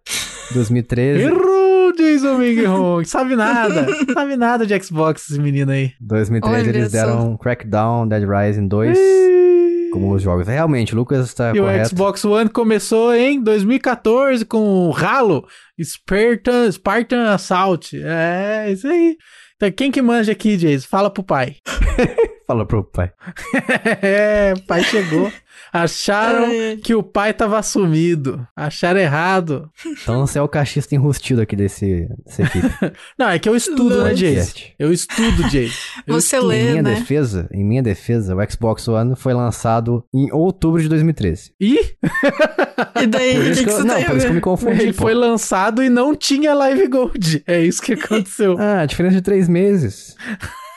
[SPEAKER 1] 2013.
[SPEAKER 2] Errou, Jason Minghorn. Sabe nada. Sabe nada de Xbox, esse menino aí.
[SPEAKER 1] 2013
[SPEAKER 3] Olha
[SPEAKER 1] eles
[SPEAKER 3] só.
[SPEAKER 1] deram Crackdown, Dead Rising 2 como os jogos. Realmente, o Lucas está
[SPEAKER 2] E o
[SPEAKER 1] correto.
[SPEAKER 2] Xbox One começou em 2014 com o Halo, Spartan, Spartan Assault. É, isso aí. Então, quem que manja aqui, Jason? Fala pro pai.
[SPEAKER 1] Fala pro pai.
[SPEAKER 2] é, o pai chegou. Acharam
[SPEAKER 3] ai.
[SPEAKER 2] que o pai tava sumido. Acharam errado.
[SPEAKER 1] Então você é o cachista enrustido aqui desse, equipe.
[SPEAKER 2] Não, é que eu estudo, né. Jason? Eu estudo. Eu
[SPEAKER 3] Você
[SPEAKER 2] estudo.
[SPEAKER 3] lê,
[SPEAKER 1] em minha
[SPEAKER 3] né?
[SPEAKER 1] defesa, em minha defesa, o Xbox One foi lançado em outubro de 2013.
[SPEAKER 2] Ih,
[SPEAKER 3] E daí,
[SPEAKER 1] Por
[SPEAKER 3] que,
[SPEAKER 1] isso
[SPEAKER 3] que,
[SPEAKER 1] que eu, não, por isso que eu me confundi.
[SPEAKER 2] ele
[SPEAKER 1] pô.
[SPEAKER 2] foi lançado e não tinha Live Gold. É isso que aconteceu.
[SPEAKER 1] Ah, diferença de três meses.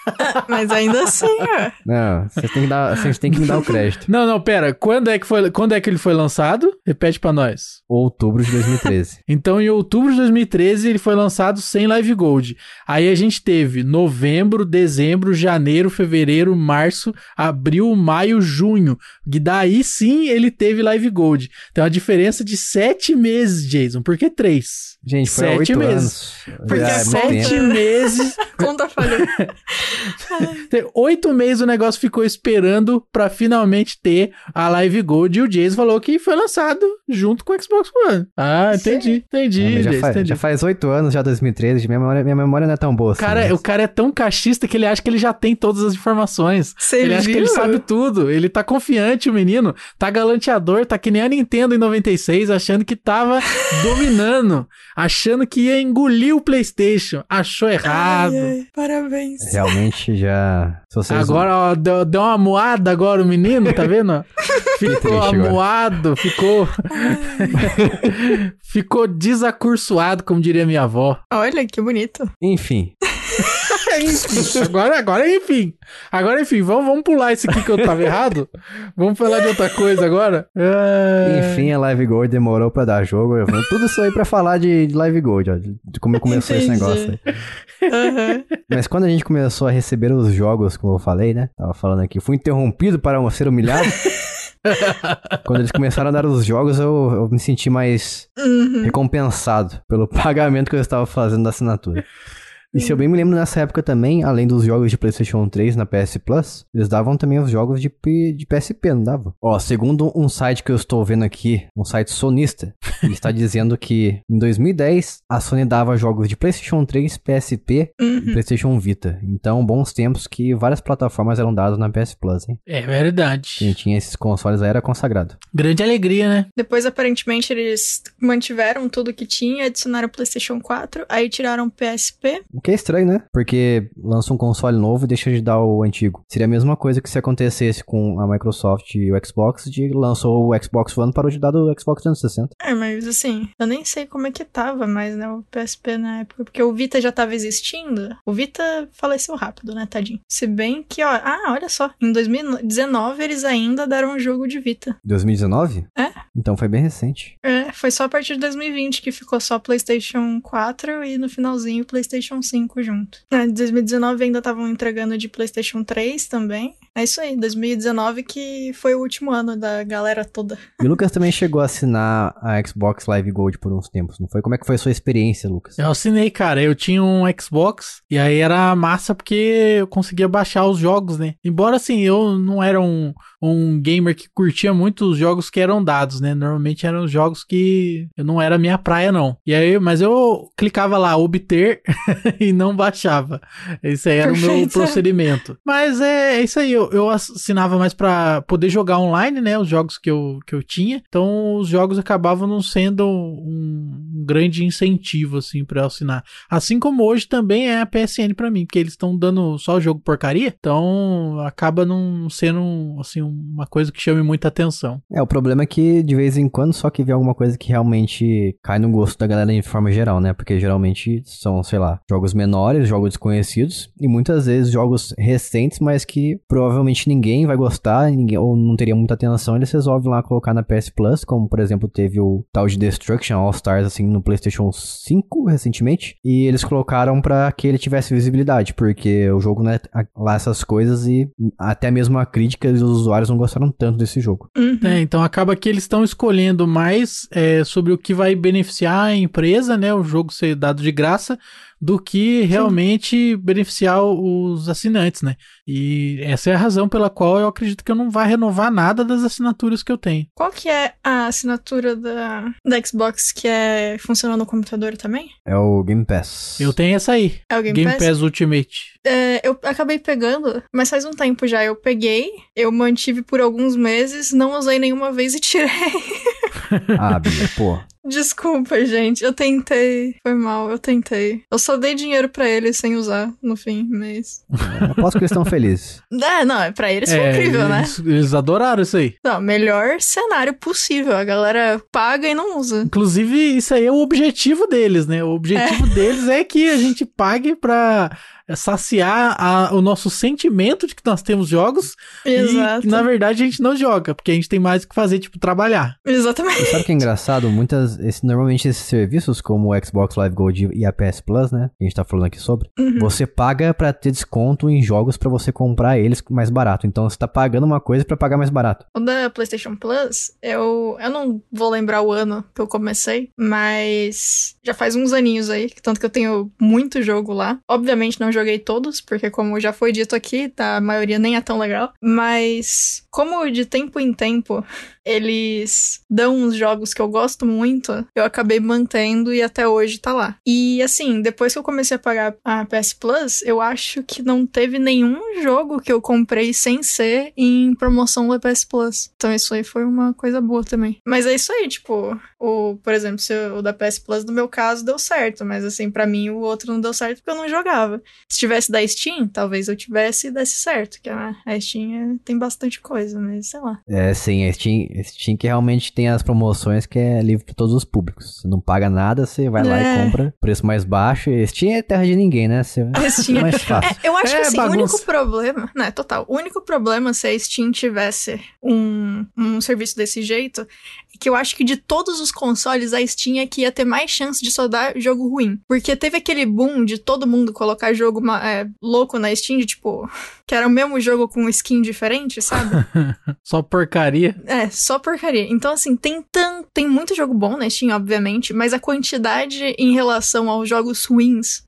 [SPEAKER 3] Mas ainda assim, ó.
[SPEAKER 1] Não, vocês têm que, dar, vocês têm que me dar o crédito.
[SPEAKER 2] Não, não, pera. Quando é que foi? Quando é que ele foi lançado? Repete pra nós.
[SPEAKER 1] Outubro de 2013.
[SPEAKER 2] Então, em outubro de 2013, ele foi lançado sem Live Gold. Aí a gente teve novembro, dezembro, janeiro, fevereiro, março, abril, maio, junho. E daí sim ele teve Live Gold. Tem uma diferença de sete meses, Jason. Por que três?
[SPEAKER 1] Gente, foi
[SPEAKER 2] Sete meses.
[SPEAKER 1] anos.
[SPEAKER 3] Porque
[SPEAKER 1] é
[SPEAKER 3] sete-
[SPEAKER 1] tempo.
[SPEAKER 2] Meses.
[SPEAKER 3] Conta falhou.
[SPEAKER 2] Oito meses o negócio ficou esperando pra finalmente ter a Live Gold. E o Jason falou que foi lançado junto com o Xbox One. Ah, entendi, entendi,
[SPEAKER 1] É, já,
[SPEAKER 2] Jason,
[SPEAKER 1] faz,
[SPEAKER 2] entendi.
[SPEAKER 1] já faz oito anos, já 2013. Minha memória, minha memória não é tão boa assim.
[SPEAKER 2] Cara,
[SPEAKER 1] mas-
[SPEAKER 2] o cara é tão cachista que ele acha que ele já tem todas as informações.
[SPEAKER 3] Você
[SPEAKER 2] ele acha que ele
[SPEAKER 3] viu?
[SPEAKER 2] sabe tudo. Ele tá confiante, o menino. Tá galanteador, tá que nem a Nintendo em 96, achando que tava dominando. Achando que ia engolir o PlayStation. Achou errado.
[SPEAKER 3] Ai, ai, parabéns.
[SPEAKER 1] Realmente já.
[SPEAKER 2] Agora, ó, deu, deu uma moada agora o menino, tá vendo? Ficou amuado, ficou. ficou desacursoado, como diria minha avó.
[SPEAKER 3] Olha, que bonito.
[SPEAKER 1] Enfim,
[SPEAKER 2] enfim, agora, agora enfim. Agora enfim, vamos, vamos pular esse aqui que eu tava errado. Vamos falar de outra coisa agora. É...
[SPEAKER 1] enfim, a Live Gold demorou pra dar jogo. Tudo isso aí pra falar de Live Gold, ó, de como começou esse negócio aí.
[SPEAKER 3] Aham.
[SPEAKER 1] Mas quando a gente começou a receber os jogos, como eu falei, né? Tava falando aqui, fui interrompido para ser humilhado. quando eles começaram a dar os jogos, eu, eu me senti mais
[SPEAKER 3] Uhum.
[SPEAKER 1] recompensado pelo pagamento que eu estava fazendo da assinatura. E se eu bem me lembro, nessa época também, além dos jogos de PlayStation 3 na PS Plus, eles davam também os jogos de, P- de PSP, não davam? Ó, segundo um site que eu estou vendo aqui, um site sonista, ele está dizendo que em 2010 a Sony dava jogos de PlayStation 3, PSP e
[SPEAKER 3] Uhum.
[SPEAKER 1] PlayStation Vita. Então, bons tempos que várias plataformas eram dadas na PS Plus, hein?
[SPEAKER 2] É verdade.
[SPEAKER 1] Quem tinha esses consoles aí era consagrado.
[SPEAKER 2] Grande alegria, né?
[SPEAKER 3] Depois, aparentemente, eles mantiveram tudo que tinha, adicionaram o PlayStation 4, aí tiraram o PSP.
[SPEAKER 1] O que é estranho, né? Porque lança um console novo e deixa de dar o antigo. Seria a mesma coisa que se acontecesse com a Microsoft e o Xbox, de lançou o Xbox One parou de dar do Xbox 360.
[SPEAKER 3] É, mas assim, eu nem sei como é que tava mais, né, o PSP na época, porque o Vita já tava existindo. O Vita faleceu rápido, né, tadinho. Se bem que, ó, ah, olha só, em 2019 eles ainda deram um jogo de Vita.
[SPEAKER 1] 2019?
[SPEAKER 3] É.
[SPEAKER 1] Então foi bem recente.
[SPEAKER 3] É, foi só a partir de 2020 que ficou só PlayStation 4 e no finalzinho PlayStation 5 junto. É, em 2019 ainda estavam entregando de PlayStation 3 também. É isso aí, 2019 que foi o último ano da galera toda.
[SPEAKER 1] E o Lucas também chegou a assinar a Xbox Live Gold por uns tempos, não foi? Como é que foi a sua experiência, Lucas?
[SPEAKER 2] Eu assinei, cara. Eu tinha um Xbox e aí era massa porque eu conseguia baixar os jogos, né? Embora assim, eu não era um, um gamer que curtia muito os jogos que eram dados, né? Normalmente eram jogos que eu não era minha praia, não. E aí, mas eu clicava lá, obter, e não baixava. Esse aí era o meu
[SPEAKER 3] Perfeito.
[SPEAKER 2] procedimento. Mas é, é isso aí, eu, eu assinava mais pra poder jogar online, né? Os jogos que eu, que eu tinha. Então os jogos acabavam não sendo um, um grande incentivo, assim, pra eu assinar. Assim como hoje também é a PSN pra mim, porque eles estão dando só o jogo porcaria. Então acaba não sendo, assim, uma coisa que chame muita atenção.
[SPEAKER 1] É, o problema é que de vez em quando só que vê alguma coisa que realmente cai no gosto da galera de forma geral, né? Porque geralmente são, sei lá, jogos menores, jogos desconhecidos e muitas vezes jogos recentes, mas que provavelmente ninguém vai gostar, ninguém ou não teria muita atenção, eles resolvem lá colocar na PS Plus, como por exemplo teve o tal de Destruction All Stars assim no PlayStation 5 recentemente, e eles colocaram pra que ele tivesse visibilidade, porque o jogo não é lá essas coisas e até mesmo a crítica e os usuários não gostaram tanto desse jogo.
[SPEAKER 3] Uhum.
[SPEAKER 2] É, então acaba que eles estão escolhendo mais é, sobre o que vai beneficiar a empresa, né? O jogo ser dado de graça, do que realmente beneficiar os assinantes, né? E essa é a razão pela qual eu acredito que eu não vai renovar nada das assinaturas que eu tenho.
[SPEAKER 3] Qual que é a assinatura da, da Xbox que é funciona no computador também?
[SPEAKER 1] É o Game Pass.
[SPEAKER 2] Eu tenho essa aí.
[SPEAKER 3] É o Game,
[SPEAKER 2] Game
[SPEAKER 3] Pass?
[SPEAKER 2] Pass Ultimate.
[SPEAKER 3] É, eu acabei pegando, mas faz um tempo já. Eu peguei, eu mantive por alguns meses, não usei nenhuma vez e tirei.
[SPEAKER 1] Ah, Bia, pô.
[SPEAKER 3] Desculpa, gente. Eu tentei. Foi mal, eu tentei. Eu só dei dinheiro pra eles sem usar no fim, mas.
[SPEAKER 1] Aposto que eles estão felizes.
[SPEAKER 3] É, não, é pra eles foi
[SPEAKER 2] É,
[SPEAKER 3] incrível, né?
[SPEAKER 2] eles, eles adoraram isso aí.
[SPEAKER 3] Não, melhor cenário possível. A galera paga e não usa.
[SPEAKER 2] Inclusive, isso aí é o objetivo deles, né? O objetivo deles é que a gente pague pra saciar a- o nosso sentimento de que nós temos jogos
[SPEAKER 3] Exato.
[SPEAKER 2] e, na verdade, a gente não joga, porque a gente tem mais o que fazer, tipo, trabalhar.
[SPEAKER 3] Exatamente.
[SPEAKER 1] E sabe o que é engraçado? Muitas, esse- normalmente esses serviços, como o Xbox Live Gold e a PS Plus, né? Que a gente tá falando aqui sobre,
[SPEAKER 3] Uhum.
[SPEAKER 1] você paga pra ter desconto em jogos pra você comprar eles mais barato. Então você tá pagando uma coisa pra pagar mais barato.
[SPEAKER 3] O da PlayStation Plus, eu, eu não vou lembrar o ano que eu comecei, mas já faz uns aninhos aí, tanto que eu tenho muito jogo lá. Obviamente não joguei todos, porque como já foi dito aqui, tá, a maioria nem é tão legal. Mas como de tempo em tempo eles dão uns jogos que eu gosto muito, eu acabei mantendo e até hoje tá lá. E assim, depois que eu comecei a pagar a PS Plus, eu acho que não teve nenhum jogo que eu comprei sem ser em promoção da PS Plus. Então isso aí foi uma coisa boa também. Mas é isso aí, tipo, o, por exemplo, se o da PS Plus no meu caso deu certo, mas assim, pra mim o outro não deu certo porque eu não jogava. Se tivesse da Steam, talvez eu tivesse e desse certo, que a, a Steam é- tem bastante coisa, mas sei lá.
[SPEAKER 1] É, sim, a Steam, a Steam que realmente tem as promoções que é livre pra todos os públicos. Você não paga nada, você vai lá
[SPEAKER 3] É.
[SPEAKER 1] e compra. Preço mais baixo. E Steam é terra de ninguém, né? Você,
[SPEAKER 3] Steam
[SPEAKER 1] é mais fácil.
[SPEAKER 3] É, eu acho
[SPEAKER 2] É
[SPEAKER 3] que assim, o único problema. Não, é total. O único problema se a Steam tivesse um, um serviço desse jeito é que eu acho que de todos os consoles, a Steam é que ia ter mais chance de só dar jogo ruim. Porque teve aquele boom de todo mundo colocar jogo é, louco na Steam, de tipo, que era o mesmo jogo com skin diferente, sabe?
[SPEAKER 2] Só porcaria.
[SPEAKER 3] É, só porcaria. Então, assim, tem tan... tem muito jogo bom na Steam, obviamente, mas a quantidade em relação aos jogos ruins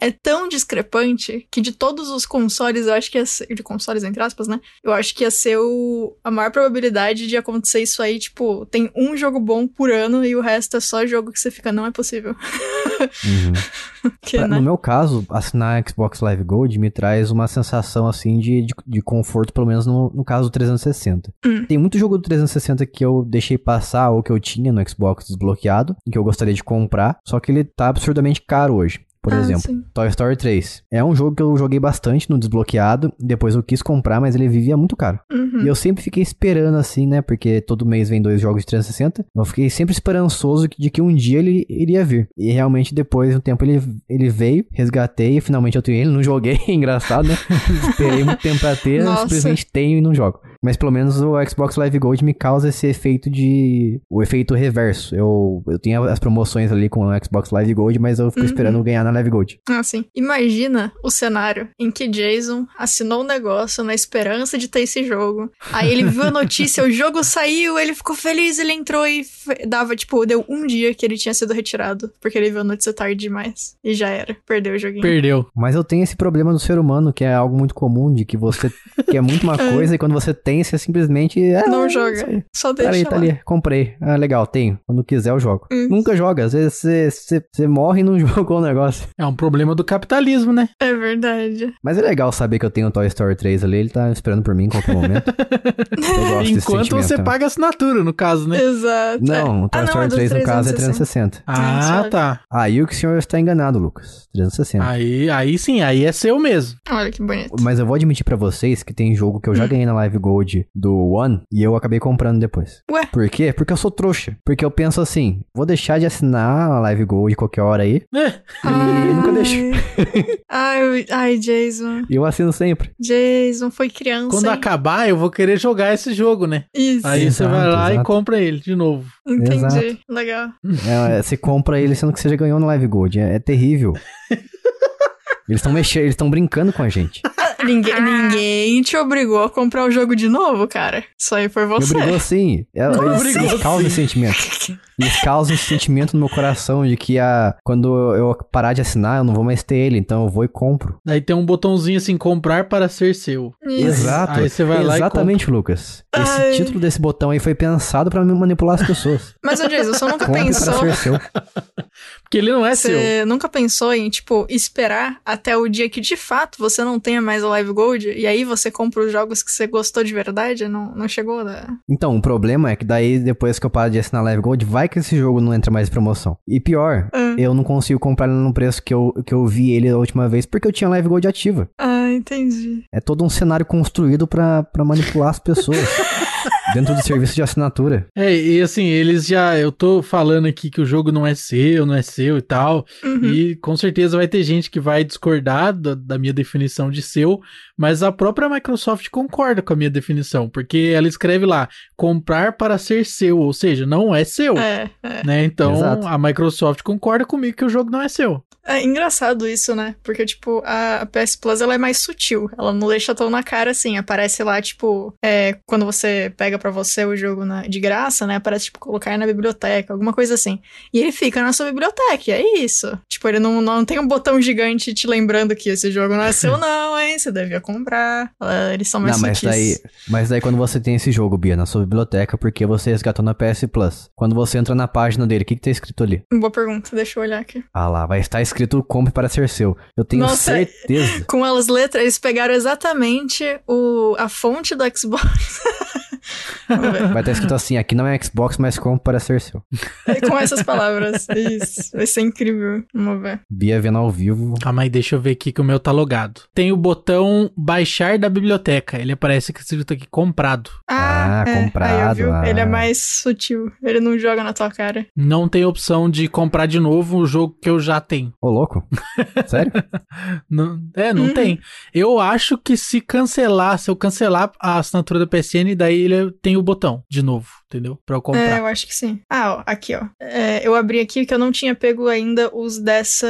[SPEAKER 3] é tão discrepante que de todos os consoles, eu acho que ia ser. De consoles, entre aspas, né? Eu acho que ia ser o... a maior probabilidade de acontecer isso aí, tipo, tem um jogo bom por ano e o resto é só jogo que você fica, não é possível.
[SPEAKER 1] Uhum.
[SPEAKER 3] que,
[SPEAKER 1] Pra-
[SPEAKER 3] né?
[SPEAKER 1] No meu caso, assinar Xbox Live Gold me traz uma sensação assim de, de, de conforto, pelo menos no, no caso do 360.
[SPEAKER 3] Hum.
[SPEAKER 1] Tem muito jogo do 360 que eu deixei passar ou que eu tinha no Xbox desbloqueado e que eu gostaria de comprar, só que ele tá absurdamente caro hoje. Por
[SPEAKER 3] Ah,
[SPEAKER 1] exemplo,
[SPEAKER 3] sim.
[SPEAKER 1] Toy Story 3. É um jogo que eu joguei bastante no desbloqueado, depois eu quis comprar, mas ele vivia muito caro.
[SPEAKER 3] Uhum.
[SPEAKER 1] E eu sempre fiquei esperando assim, né? Porque todo mês vem dois jogos de 360. Eu fiquei sempre esperançoso de que um dia ele iria vir. E realmente depois de um tempo ele, ele veio, resgatei e finalmente eu tenho ele. Não joguei, engraçado, né? Esperei muito tempo pra ter, simplesmente tenho e não jogo. Mas pelo menos o Xbox Live Gold me causa esse efeito de. O efeito reverso. Eu, eu tenho as promoções ali com o Xbox Live Gold, mas eu fico
[SPEAKER 3] Uhum.
[SPEAKER 1] esperando ganhar na Live Gold.
[SPEAKER 3] Assim, imagina o cenário em que Jason assinou um negócio na esperança de ter esse jogo. Aí ele viu a notícia, o jogo saiu, ele ficou feliz, ele entrou e dava, tipo, deu um dia que ele tinha sido retirado, porque ele viu a notícia tarde demais. E já era, perdeu o joguinho.
[SPEAKER 2] Perdeu.
[SPEAKER 1] Mas eu tenho esse problema do ser humano, que é algo muito comum, de que você quer muito uma coisa e quando você tem, você simplesmente. É,
[SPEAKER 3] Não
[SPEAKER 1] é,
[SPEAKER 3] joga. Só
[SPEAKER 1] Tá
[SPEAKER 3] deixa
[SPEAKER 1] ali, tá ali. Comprei. Ah, legal, tenho. Quando quiser eu jogo.
[SPEAKER 3] Hum.
[SPEAKER 1] Nunca joga. Às vezes você- você você morre e não jogou o negócio.
[SPEAKER 2] É um problema do capitalismo, né?
[SPEAKER 3] É verdade.
[SPEAKER 1] Mas é legal saber que eu tenho o Toy Story 3 ali. Ele tá esperando por mim em qualquer momento. Eu gosto desse
[SPEAKER 2] Enquanto você
[SPEAKER 1] também.
[SPEAKER 2] paga a assinatura, no caso, né?
[SPEAKER 3] Exato.
[SPEAKER 1] Não, o Toy
[SPEAKER 3] Ah, não,
[SPEAKER 1] Story
[SPEAKER 3] é do
[SPEAKER 1] 3 no caso é 360.
[SPEAKER 2] Ah, tá.
[SPEAKER 1] Aí o que o senhor está enganado, Lucas. 360.
[SPEAKER 2] Aí, aí sim, aí é seu mesmo.
[SPEAKER 3] Olha que bonito.
[SPEAKER 1] Mas eu vou admitir pra vocês que tem jogo que eu já
[SPEAKER 3] Hum.
[SPEAKER 1] ganhei na Live Gold do One e eu acabei comprando depois.
[SPEAKER 3] Ué?
[SPEAKER 1] Por quê? Porque eu sou trouxa. Porque eu penso assim, vou deixar de assinar a Live Gold qualquer hora aí
[SPEAKER 2] É,
[SPEAKER 1] e nunca deixo.
[SPEAKER 3] Ai, ai, Jason.
[SPEAKER 1] E eu assino sempre.
[SPEAKER 3] Jason foi criança.
[SPEAKER 2] quando
[SPEAKER 3] hein?
[SPEAKER 2] acabar, eu vou querer jogar esse jogo, né?
[SPEAKER 3] Isso.
[SPEAKER 2] Aí você
[SPEAKER 1] Exato,
[SPEAKER 2] vai lá e
[SPEAKER 1] exato.
[SPEAKER 2] compra ele de novo.
[SPEAKER 3] Entendi.
[SPEAKER 1] Exato.
[SPEAKER 3] Legal.
[SPEAKER 1] É, você compra ele sendo que você já ganhou na Live Gold. É, é terrível. Eles estão mexendo, eles estão brincando com a gente.
[SPEAKER 3] Ninguém, ninguém te obrigou a comprar o jogo de novo, cara. Isso aí foi
[SPEAKER 1] Me
[SPEAKER 3] você.
[SPEAKER 1] obrigou sim. É, eles,
[SPEAKER 2] obrigou
[SPEAKER 1] eles causam
[SPEAKER 2] sim.
[SPEAKER 1] esse sentimento. Eles causam esse sentimento no meu coração de que a, quando eu parar de assinar, eu não vou mais ter ele. Então eu vou e compro.
[SPEAKER 2] Daí tem um botãozinho assim, comprar para ser seu.
[SPEAKER 3] Isso.
[SPEAKER 1] Exato.
[SPEAKER 2] Aí você vai lá e
[SPEAKER 1] Exatamente, Lucas. Esse
[SPEAKER 3] Ai.
[SPEAKER 1] título desse botão aí foi pensado pra me manipular as pessoas.
[SPEAKER 3] Mas, ô Jason, você nunca
[SPEAKER 1] Compre para
[SPEAKER 3] pensou.
[SPEAKER 1] ser seu.
[SPEAKER 2] Porque ele não é seu.
[SPEAKER 3] Você nunca pensou em, tipo, esperar até o dia que de fato você não tenha mais a Live Gold e aí você compra os jogos que você gostou de verdade? Não, não chegou da.
[SPEAKER 1] Então, o problema é que daí, depois que eu paro de assinar Live Gold, vai que esse jogo não entra mais em promoção. E pior,
[SPEAKER 3] Ah.
[SPEAKER 1] eu não consigo comprar ele no preço que eu, que eu vi ele a última vez, porque eu tinha Live Gold ativa.
[SPEAKER 3] Ah, entendi.
[SPEAKER 1] É todo um cenário construído pra, pra manipular as pessoas. dentro do serviço de assinatura.
[SPEAKER 2] É, e assim, eles já. Eu tô falando aqui que o jogo não é seu, não é seu e tal.
[SPEAKER 3] Uhum.
[SPEAKER 2] E com certeza vai ter gente que vai discordar da, da minha definição de seu, mas a própria Microsoft concorda com a minha definição, porque ela escreve lá, comprar para ser seu, ou seja, não é seu.
[SPEAKER 3] É, é.
[SPEAKER 2] Né? Então
[SPEAKER 1] Exato.
[SPEAKER 2] a Microsoft concorda comigo que o jogo não é seu.
[SPEAKER 3] É engraçado isso, né? Porque, tipo, a a PS Plus ela é mais sutil. Ela não deixa tão na cara assim. Aparece lá, tipo, é, quando você pega pra você o jogo na- de graça, né? Aparece, tipo, colocar na biblioteca, alguma coisa assim. E ele fica na sua biblioteca, e é isso. Tipo, ele não, não tem um botão gigante te lembrando que esse jogo não é seu, não, hein? Você devia comprar. Eles são mais
[SPEAKER 1] Não, mas
[SPEAKER 3] sutis.
[SPEAKER 1] daí, mas daí quando você tem esse jogo, Bia, na sua biblioteca, porque você resgatou na PS Plus. Quando você entra na página dele, o que, que tá escrito ali?
[SPEAKER 3] Boa pergunta, deixa eu olhar aqui.
[SPEAKER 1] Ah lá, vai estar escrito compre para ser seu. Eu tenho
[SPEAKER 3] Nossa,
[SPEAKER 1] certeza.
[SPEAKER 3] Com as letras, eles pegaram exatamente o, a fonte do Xbox.
[SPEAKER 1] Vai estar escrito assim, aqui não é Xbox, mas compre para ser seu.
[SPEAKER 3] Com essas palavras. Isso. Vai ser incrível. Vamos ver.
[SPEAKER 1] Bia vendo ao vivo.
[SPEAKER 2] Calma aí, deixa eu ver aqui que o meu tá logado. Tem o botão baixar da biblioteca. Ele aparece que escrito aqui comprado.
[SPEAKER 1] Ah,
[SPEAKER 3] é.
[SPEAKER 1] comprado,
[SPEAKER 3] Aí,
[SPEAKER 1] ah.
[SPEAKER 3] Ele é mais sutil. Ele não joga na tua cara.
[SPEAKER 2] Não tem opção de comprar de novo o jogo que eu já tenho.
[SPEAKER 1] Ô, louco? Sério?
[SPEAKER 2] Não, é, não
[SPEAKER 3] Uhum.
[SPEAKER 2] tem. Eu acho que se cancelar, se eu cancelar a assinatura da PSN, daí ele tem o botão de novo, entendeu? Pra eu
[SPEAKER 3] É,
[SPEAKER 2] comprar.
[SPEAKER 3] eu acho que sim. Ah, ó, aqui, ó. É, eu abri aqui que eu não tinha pego ainda os dessa.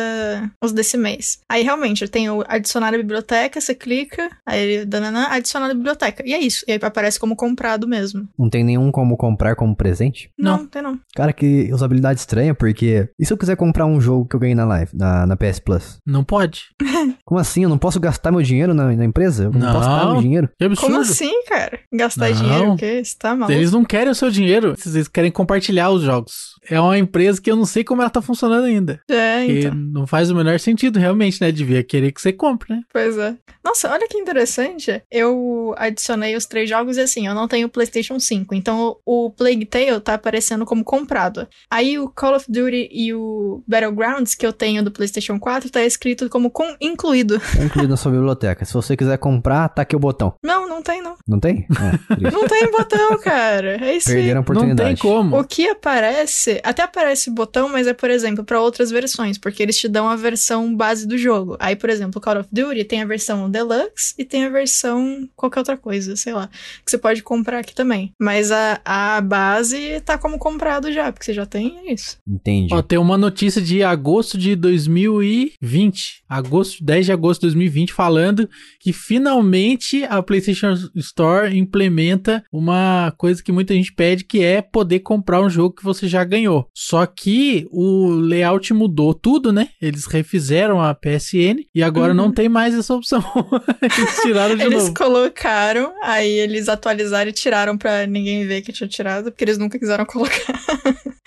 [SPEAKER 3] os desse mês. Aí realmente, tem o adicionar a biblioteca, você clica, aí ele dananã, adicionar a biblioteca. E é isso. E aí aparece como comprado mesmo.
[SPEAKER 1] Não tem nenhum como comprar como presente?
[SPEAKER 3] Não,
[SPEAKER 2] Não.
[SPEAKER 3] tem não.
[SPEAKER 1] Cara, que usabilidade estranha, porque... E se eu quiser comprar um jogo que eu ganhei na live, na, na PS Plus?
[SPEAKER 2] Não pode.
[SPEAKER 1] Como assim? Eu não posso gastar meu dinheiro na, na empresa? Eu não,
[SPEAKER 2] Não.
[SPEAKER 1] posso dar meu dinheiro?
[SPEAKER 2] Que absurdo.
[SPEAKER 3] Como assim, cara? Gastar
[SPEAKER 2] Não.
[SPEAKER 3] dinheiro o quê? Tá maluco?
[SPEAKER 2] Eles não querem o seu dinheiro, eles querem compartilhar os jogos. É uma empresa que eu não sei como ela tá funcionando ainda.
[SPEAKER 3] É,
[SPEAKER 2] Que
[SPEAKER 3] então.
[SPEAKER 2] não faz o menor sentido, realmente, né? Devia querer que você compre, né?
[SPEAKER 3] Pois é. Nossa, olha que interessante. Eu adicionei os três jogos e assim, eu não tenho o PlayStation 5. Então o Plague Tale tá aparecendo como comprado. Aí o Call of Duty e o Battlegrounds, que eu tenho do PlayStation 4, tá escrito como com incluído.
[SPEAKER 1] Tá incluído na sua biblioteca. Se você quiser comprar, tá aqui o botão.
[SPEAKER 3] Não, não tem não.
[SPEAKER 1] Não tem? É.
[SPEAKER 3] Não tem botão, cara. É isso aí.
[SPEAKER 1] Perderam a
[SPEAKER 2] Não
[SPEAKER 1] oportunidade.
[SPEAKER 2] tem como.
[SPEAKER 3] O que aparece, até aparece botão, mas é, por exemplo, pra outras versões, porque eles te dão a versão base do jogo. Aí, por exemplo, Call of Duty tem a versão Deluxe e tem a versão qualquer outra coisa, sei lá, que você pode comprar aqui também. Mas a, a base tá como comprado já, porque você já tem é isso.
[SPEAKER 1] Entendi.
[SPEAKER 2] Ó, tem uma notícia de agosto de 2020. Agosto, 10 de agosto de 2020, falando que finalmente a PlayStation Store implementa uma coisa que muita gente pede, que é poder comprar um jogo que você já ganhou. Ganhou. Só que o layout mudou tudo, né? Eles refizeram a PSN e agora uhum. não tem mais essa opção.
[SPEAKER 3] eles tiraram de eles novo. Eles colocaram, aí eles atualizaram e tiraram pra ninguém ver que tinha tirado, porque eles nunca quiseram colocar.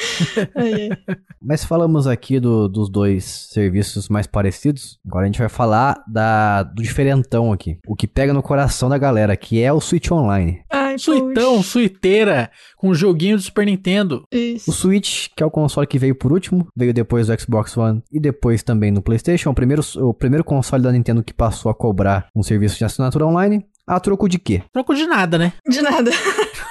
[SPEAKER 1] Mas falamos aqui do, dos dois serviços mais parecidos. Agora a gente vai falar da, do diferentão aqui. O que pega no coração da galera, que é o Switch Online.
[SPEAKER 2] Ai, Suitão, suiteira, com joguinho do Super Nintendo.
[SPEAKER 1] Isso. O Switch, que é o console que veio por último, veio depois do Xbox One e depois também no PlayStation. O primeiro, o primeiro console da Nintendo que passou a cobrar um serviço de assinatura online. A troco de quê?
[SPEAKER 2] Troco de nada, né?
[SPEAKER 3] De nada.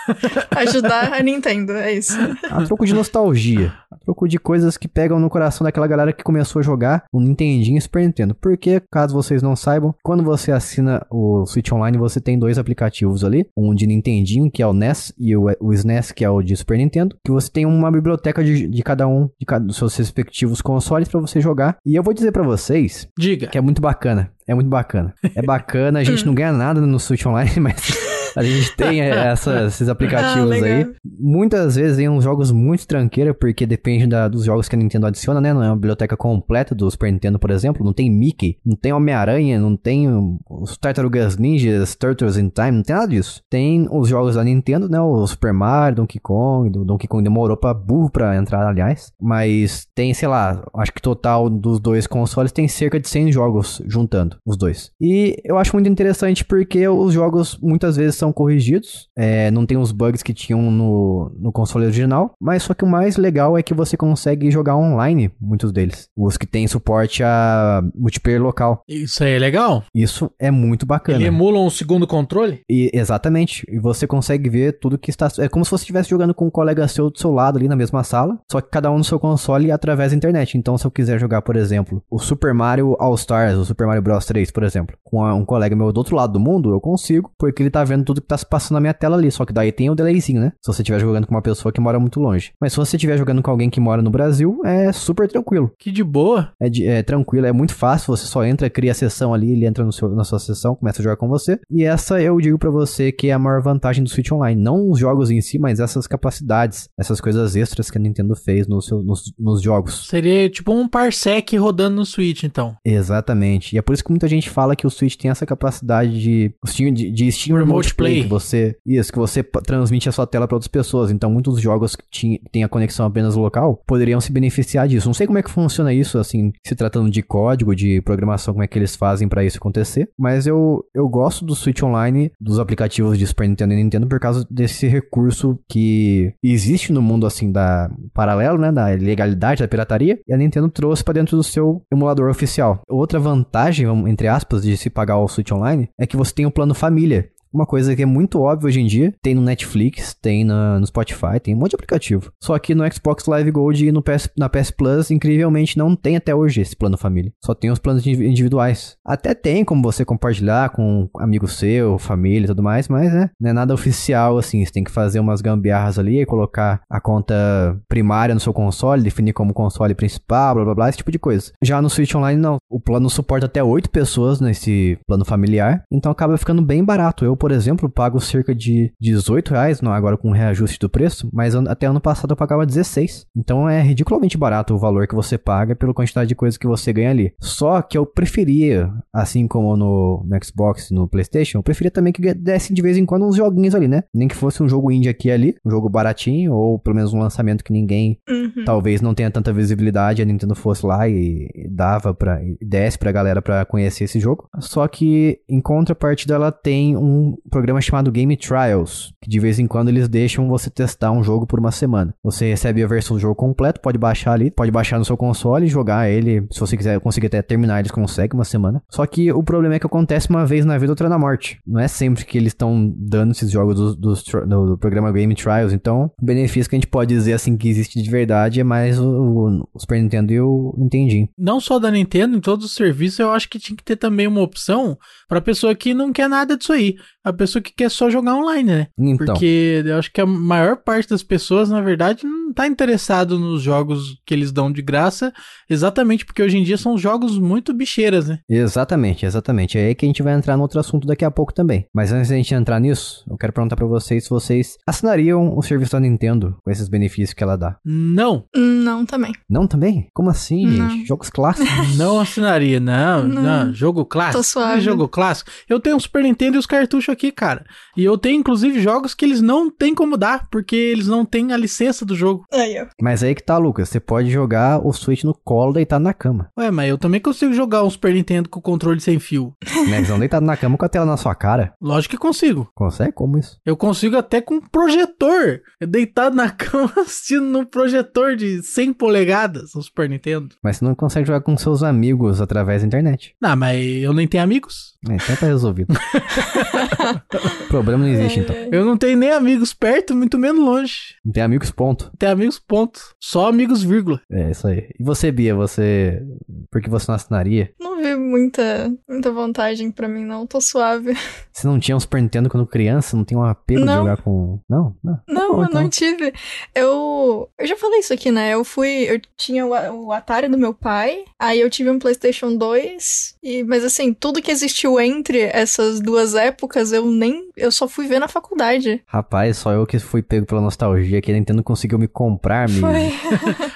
[SPEAKER 3] Ajudar a Nintendo, é isso.
[SPEAKER 1] A troco de nostalgia. A troco de coisas que pegam no coração daquela galera que começou a jogar o Nintendinho e Super Nintendo. Porque, caso vocês não saibam, quando você assina o Switch Online, você tem dois aplicativos ali. Um de Nintendinho, que é o NES, e o, o SNES, que é o de Super Nintendo. Que você tem uma biblioteca de, de cada um, de cada, dos seus respectivos consoles para você jogar. E eu vou dizer para vocês...
[SPEAKER 2] Diga.
[SPEAKER 1] Que é muito bacana. É muito bacana. É bacana, a gente não ganha nada no Switch Online, mas a gente tem essa, esses aplicativos ah, aí. Muitas vezes tem uns jogos muito tranqueira, porque depende da, dos jogos que a Nintendo adiciona, né? Não é uma biblioteca completa do Super Nintendo, por exemplo. Não tem Mickey, não tem Homem-Aranha, não tem os Tartarugas Ninjas, Turtles in Time, não tem nada disso. Tem os jogos da Nintendo, né? O Super Mario, Donkey Kong. O Donkey Kong demorou pra burro pra entrar, aliás. Mas tem, sei lá, acho que total dos dois consoles tem cerca de 100 jogos juntando os dois. E eu acho muito interessante porque os jogos muitas vezes são corrigidos, é, não tem os bugs que tinham no, no console original, mas só que o mais legal é que você consegue jogar online, muitos deles. Os que tem suporte a multiplayer local.
[SPEAKER 2] Isso aí é legal?
[SPEAKER 1] Isso é muito bacana.
[SPEAKER 2] Ele emula um segundo controle?
[SPEAKER 1] E, exatamente. E você consegue ver tudo que está. É como se você estivesse jogando com um colega seu do seu lado ali na mesma sala, só que cada um no seu console através da internet. Então, se eu quiser jogar, por exemplo, o Super Mario All Stars, o Super Mario Bros 3, por exemplo, com um colega meu do outro lado do mundo, eu consigo, porque ele tá vendo tudo que tá se passando na minha tela ali. Só que daí tem o delayzinho, né? Se você estiver jogando com uma pessoa que mora muito longe. Mas se você estiver jogando com alguém que mora no Brasil, é super tranquilo.
[SPEAKER 2] Que de boa.
[SPEAKER 1] É, de, é tranquilo, é muito fácil. Você só entra, cria a sessão ali, ele entra no seu, na sua sessão, começa a jogar com você. E essa eu digo para você que é a maior vantagem do Switch Online. Não os jogos em si, mas essas capacidades, essas coisas extras que a Nintendo fez no seu, nos, nos jogos.
[SPEAKER 2] Seria tipo um parsec rodando no Switch, então.
[SPEAKER 1] Exatamente. E é por isso que muita gente fala que o Switch tem essa capacidade de, de, de Steam Remote, Remote Que você, isso, que você transmite a sua tela para outras pessoas. Então, muitos jogos que têm a conexão apenas local poderiam se beneficiar disso. Não sei como é que funciona isso, assim, se tratando de código, de programação, como é que eles fazem para isso acontecer. Mas eu, eu gosto do Switch Online, dos aplicativos de Super Nintendo e Nintendo, por causa desse recurso que existe no mundo, assim, da paralelo, né, da legalidade, da pirataria, e a Nintendo trouxe para dentro do seu emulador oficial. Outra vantagem, entre aspas, de se pagar o Switch Online é que você tem o plano família. Uma coisa que é muito óbvia hoje em dia, tem no Netflix, tem na, no Spotify, tem um monte de aplicativo. Só que no Xbox Live Gold e no PS, na PS Plus, incrivelmente, não tem até hoje esse plano família. Só tem os planos individuais. Até tem como você compartilhar com um amigo seu, família e tudo mais, mas né, não é nada oficial assim. Você tem que fazer umas gambiarras ali, colocar a conta primária no seu console, definir como console principal, blá blá blá, esse tipo de coisa. Já no Switch Online, não. O plano suporta até 8 pessoas nesse plano familiar, então acaba ficando bem barato. Eu por exemplo, pago cerca de 18 reais, não agora com reajuste do preço, mas até ano passado eu pagava 16. Então é ridiculamente barato o valor que você paga pela quantidade de coisas que você ganha ali. Só que eu preferia, assim como no, no Xbox e no PlayStation, eu preferia também que desse de vez em quando uns joguinhos ali, né? Nem que fosse um jogo indie aqui e ali, um jogo baratinho, ou pelo menos um lançamento que ninguém uhum. talvez não tenha tanta visibilidade, a Nintendo fosse lá e, e dava pra. E desse pra galera pra conhecer esse jogo. Só que em contrapartida ela tem um um programa chamado Game Trials, que de vez em quando eles deixam você testar um jogo por uma semana. Você recebe a versão do jogo completo, pode baixar ali, pode baixar no seu console e jogar ele. Se você quiser conseguir até terminar, eles conseguem uma semana. Só que o problema é que acontece uma vez na vida, outra na morte. Não é sempre que eles estão dando esses jogos do, do, do, programa Game Trials. Então, o benefício que a gente pode dizer assim que existe de verdade é mais o, o, o Super Nintendo e o Nintendinho.
[SPEAKER 2] Não só da Nintendo, em todos os serviços, eu acho que tinha que ter também uma opção para pessoa que não quer nada disso aí a pessoa que quer só jogar online, né? Então. Porque eu acho que a maior parte das pessoas, na verdade, não tá interessado nos jogos que eles dão de graça, exatamente porque hoje em dia são jogos muito bicheiras, né?
[SPEAKER 1] Exatamente, exatamente. É aí que a gente vai entrar no outro assunto daqui a pouco também. Mas antes da gente entrar nisso, eu quero perguntar pra vocês se vocês assinariam o serviço da Nintendo com esses benefícios que ela dá.
[SPEAKER 2] Não,
[SPEAKER 3] Não, também.
[SPEAKER 1] Não também? Como assim,
[SPEAKER 3] Não.
[SPEAKER 1] gente? Jogos clássicos.
[SPEAKER 2] não assinaria, não, não,
[SPEAKER 3] Não.
[SPEAKER 2] jogo clássico.
[SPEAKER 3] Tô suave.
[SPEAKER 2] Que jogo clássico. Eu tenho um Super Nintendo e os cartuchos aqui, cara. E eu tenho inclusive jogos que eles não têm como dar, porque eles não têm a licença do jogo.
[SPEAKER 3] Aí, ó.
[SPEAKER 1] Mas aí que tá, Lucas. Você pode jogar o Switch no colo deitado na cama.
[SPEAKER 2] Ué, mas eu também consigo jogar um Super Nintendo com controle sem fio.
[SPEAKER 1] Né? Não deitado na cama com a tela na sua cara.
[SPEAKER 2] Lógico que consigo.
[SPEAKER 1] Consegue? Como isso?
[SPEAKER 2] Eu consigo até com projetor. Deitado na cama assistindo num projetor de 100 polegadas no Super Nintendo.
[SPEAKER 1] Mas você não consegue jogar com seus amigos através da internet.
[SPEAKER 2] Não, mas eu nem tenho amigos.
[SPEAKER 1] É, então tá resolvido. o problema não existe, então.
[SPEAKER 2] Eu não tenho nem amigos perto, muito menos longe.
[SPEAKER 1] Não tem amigos, ponto.
[SPEAKER 2] Tem amigos, ponto. Só amigos, vírgula.
[SPEAKER 1] É isso aí. E você, Bia, você. Por que você não assinaria?
[SPEAKER 3] Não vi muita, muita vantagem pra mim, não. Tô suave.
[SPEAKER 1] Você não tinha um Super Nintendo quando criança? Não tinha um apego de
[SPEAKER 3] Não.
[SPEAKER 1] jogar com. Não? Não, Tá
[SPEAKER 3] Não,
[SPEAKER 1] bom,
[SPEAKER 3] eu
[SPEAKER 1] então.
[SPEAKER 3] não tive. Eu. Eu já falei isso aqui, né? Eu fui. Eu tinha o, o Atari do meu pai, aí eu tive um PlayStation 2, e, mas assim, tudo que existiu entre essas duas épocas, eu nem. Eu só fui ver na faculdade.
[SPEAKER 1] Rapaz, só eu que fui pego pela nostalgia que a Nintendo conseguiu me comprar, me.
[SPEAKER 3] Foi.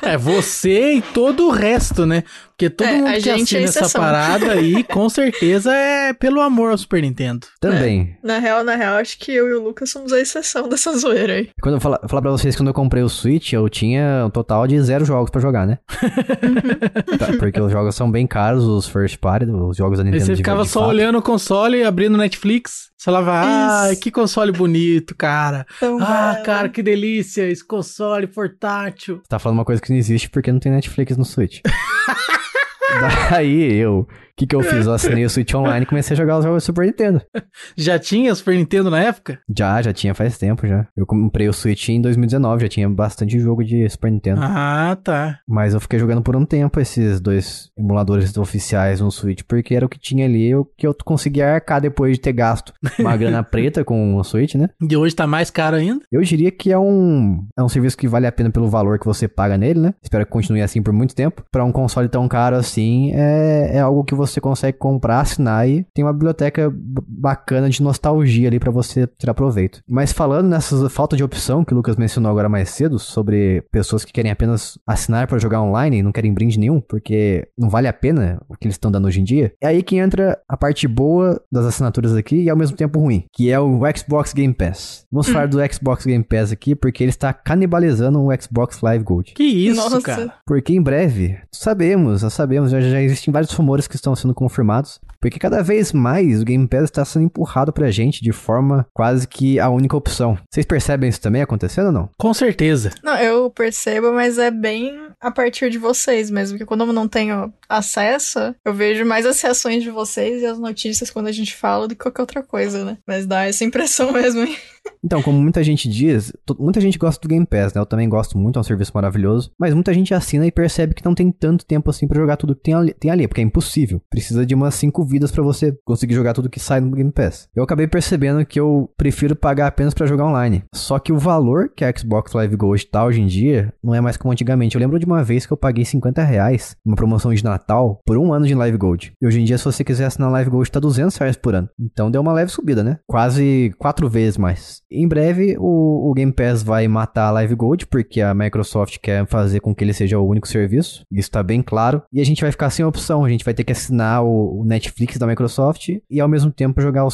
[SPEAKER 2] É, você e todo o resto, né? Porque todo
[SPEAKER 3] É,
[SPEAKER 2] mundo
[SPEAKER 3] a
[SPEAKER 2] que
[SPEAKER 3] gente é
[SPEAKER 2] assina essa
[SPEAKER 3] exceção.
[SPEAKER 2] Parada aí, com certeza é pelo amor ao Super Nintendo.
[SPEAKER 1] Também.
[SPEAKER 3] Na real, na real, acho que eu e o Lucas somos a exceção dessa zoeira aí.
[SPEAKER 1] Quando eu falar, falar pra vocês, quando eu comprei o Switch, eu tinha um total de zero jogos pra jogar, né? Tá, porque os jogos são bem caros, os first party, os jogos da
[SPEAKER 2] Aí
[SPEAKER 1] Nintendo.
[SPEAKER 2] você
[SPEAKER 1] de-
[SPEAKER 2] ficava
[SPEAKER 1] de
[SPEAKER 2] só
[SPEAKER 1] fato.
[SPEAKER 2] olhando o console, abrindo Netflix. Você falava, ah,
[SPEAKER 3] Isso.
[SPEAKER 2] que console bonito, cara.
[SPEAKER 3] Então,
[SPEAKER 2] Ah,
[SPEAKER 3] belo.
[SPEAKER 2] cara, que delícia, esse console portátil.
[SPEAKER 1] Você tá falando uma coisa que não existe porque não tem Netflix no Switch. Daí eu. O que, que eu fiz? Eu assinei o Switch Online e comecei a jogar os jogos do Super Nintendo.
[SPEAKER 2] Já tinha Super Nintendo na época?
[SPEAKER 1] Já, já tinha faz tempo já. Eu comprei o Switch em 2019, já tinha bastante jogo de Super Nintendo.
[SPEAKER 2] Ah, tá.
[SPEAKER 1] Mas eu fiquei jogando por um tempo esses dois emuladores oficiais no Switch, porque era o que tinha ali, o que eu conseguia arcar depois de ter gasto uma grana preta com o Switch, né?
[SPEAKER 2] E hoje tá mais caro ainda?
[SPEAKER 1] Eu diria que é um, é um serviço que vale a pena pelo valor que você paga nele, né? Espero que continue assim por muito tempo. Pra um console tão caro assim, é, é algo que você consegue comprar, assinar e tem uma biblioteca bacana de nostalgia ali pra você tirar proveito. Mas falando nessa falta de opção que o Lucas mencionou agora mais cedo, sobre pessoas que querem apenas assinar pra jogar online e não querem brinde nenhum, porque não vale a pena o que eles estão dando hoje em dia, é aí que entra a parte boa das assinaturas aqui e ao mesmo tempo ruim, que é o Xbox Game Pass. Vamos falar do Xbox Game Pass aqui, porque ele está canibalizando o Xbox Live Gold.
[SPEAKER 2] Que isso,
[SPEAKER 3] Nossa.
[SPEAKER 2] cara.
[SPEAKER 1] Porque em breve, sabemos, nós sabemos, já, já existem vários rumores que estão sendo confirmados, porque cada vez mais o Game Pass está sendo empurrado pra gente de forma quase que a única opção. Vocês percebem isso também acontecendo ou não?
[SPEAKER 2] Com certeza.
[SPEAKER 3] Não, eu percebo, mas é bem a partir de vocês mesmo. Porque quando eu não tenho acesso, eu vejo mais as reações de vocês e as notícias quando a gente fala do que qualquer outra coisa, né? Mas dá essa impressão mesmo, hein?
[SPEAKER 1] Então, como muita gente diz, muita gente gosta do Game Pass, né? Eu também gosto muito, é um serviço maravilhoso. Mas muita gente assina e percebe que não tem tanto tempo assim pra jogar tudo que tem ali, tem ali, porque é impossível. Precisa de umas 5 vidas pra você conseguir jogar tudo que sai no Game Pass. Eu acabei percebendo que eu prefiro pagar apenas pra jogar online. Só que o valor que a Xbox Live Gold tá hoje em dia não é mais como antigamente. Eu lembro de uma vez que eu paguei 50 reais numa promoção de Natal por um ano de Live Gold. E hoje em dia, se você quiser assinar Live Gold, tá 200 reais por ano. Então deu uma leve subida, né? Quase quatro vezes mais. Em breve, o, o Game Pass vai matar a Live Gold, porque a Microsoft quer fazer com que ele seja o único serviço. Isso tá bem claro. E a gente vai ficar sem opção. A gente vai ter que assinar o, o Netflix da Microsoft e ao mesmo tempo jogar o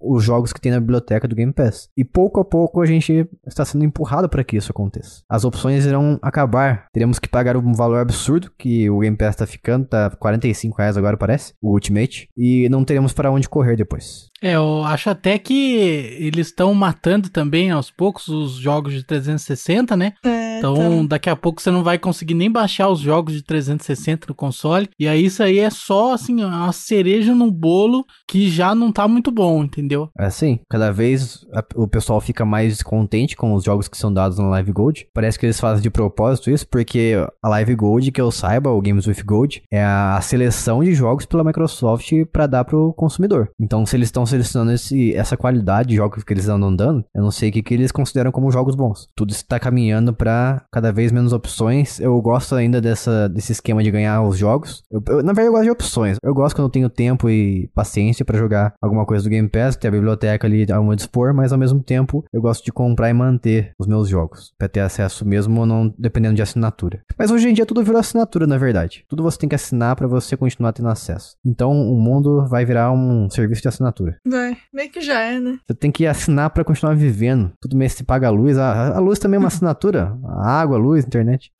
[SPEAKER 1] os jogos que tem na biblioteca do Game Pass. E pouco a pouco a gente está sendo empurrado para que isso aconteça. As opções irão acabar. Teremos que pagar um valor absurdo que o Game Pass tá ficando, tá 45 reais agora parece, o Ultimate, e não teremos para onde correr depois.
[SPEAKER 2] É, eu acho até que eles estão matando também aos poucos os jogos de 360, né?
[SPEAKER 3] É,
[SPEAKER 2] Então, daqui a pouco você não vai conseguir nem baixar os jogos de 360 no console. E aí, isso aí é só, assim, uma cereja no bolo que já não tá muito bom, entendeu?
[SPEAKER 1] É assim, cada vez a- o pessoal fica mais contente com os jogos que são dados na Live Gold. Parece que eles fazem de propósito isso, porque a Live Gold, que eu saiba, o Games with Gold, é a seleção de jogos pela Microsoft para dar pro consumidor. Então, se eles estão selecionando esse, essa qualidade de jogos que eles andam dando, eu não sei o que, que eles consideram como jogos bons. Tudo está caminhando para cada vez menos opções. Eu gosto ainda dessa, desse esquema de ganhar os jogos. Eu, eu, na verdade, eu gosto de opções. Eu gosto quando eu tenho tempo e paciência para jogar alguma coisa do Game Pass, ter a biblioteca ali ao meu dispor, mas ao mesmo tempo eu gosto de comprar e manter os meus jogos, para ter acesso mesmo não dependendo de assinatura. Mas hoje em dia tudo virou assinatura, na verdade. Tudo você tem que assinar para você continuar tendo acesso. Então o mundo vai virar um serviço de assinatura.
[SPEAKER 3] Vai, meio que já é, né?
[SPEAKER 1] Você tem que assinar para continuar vivendo. Todo mês se paga a luz. A, a luz também é uma assinatura. A água, a luz, internet.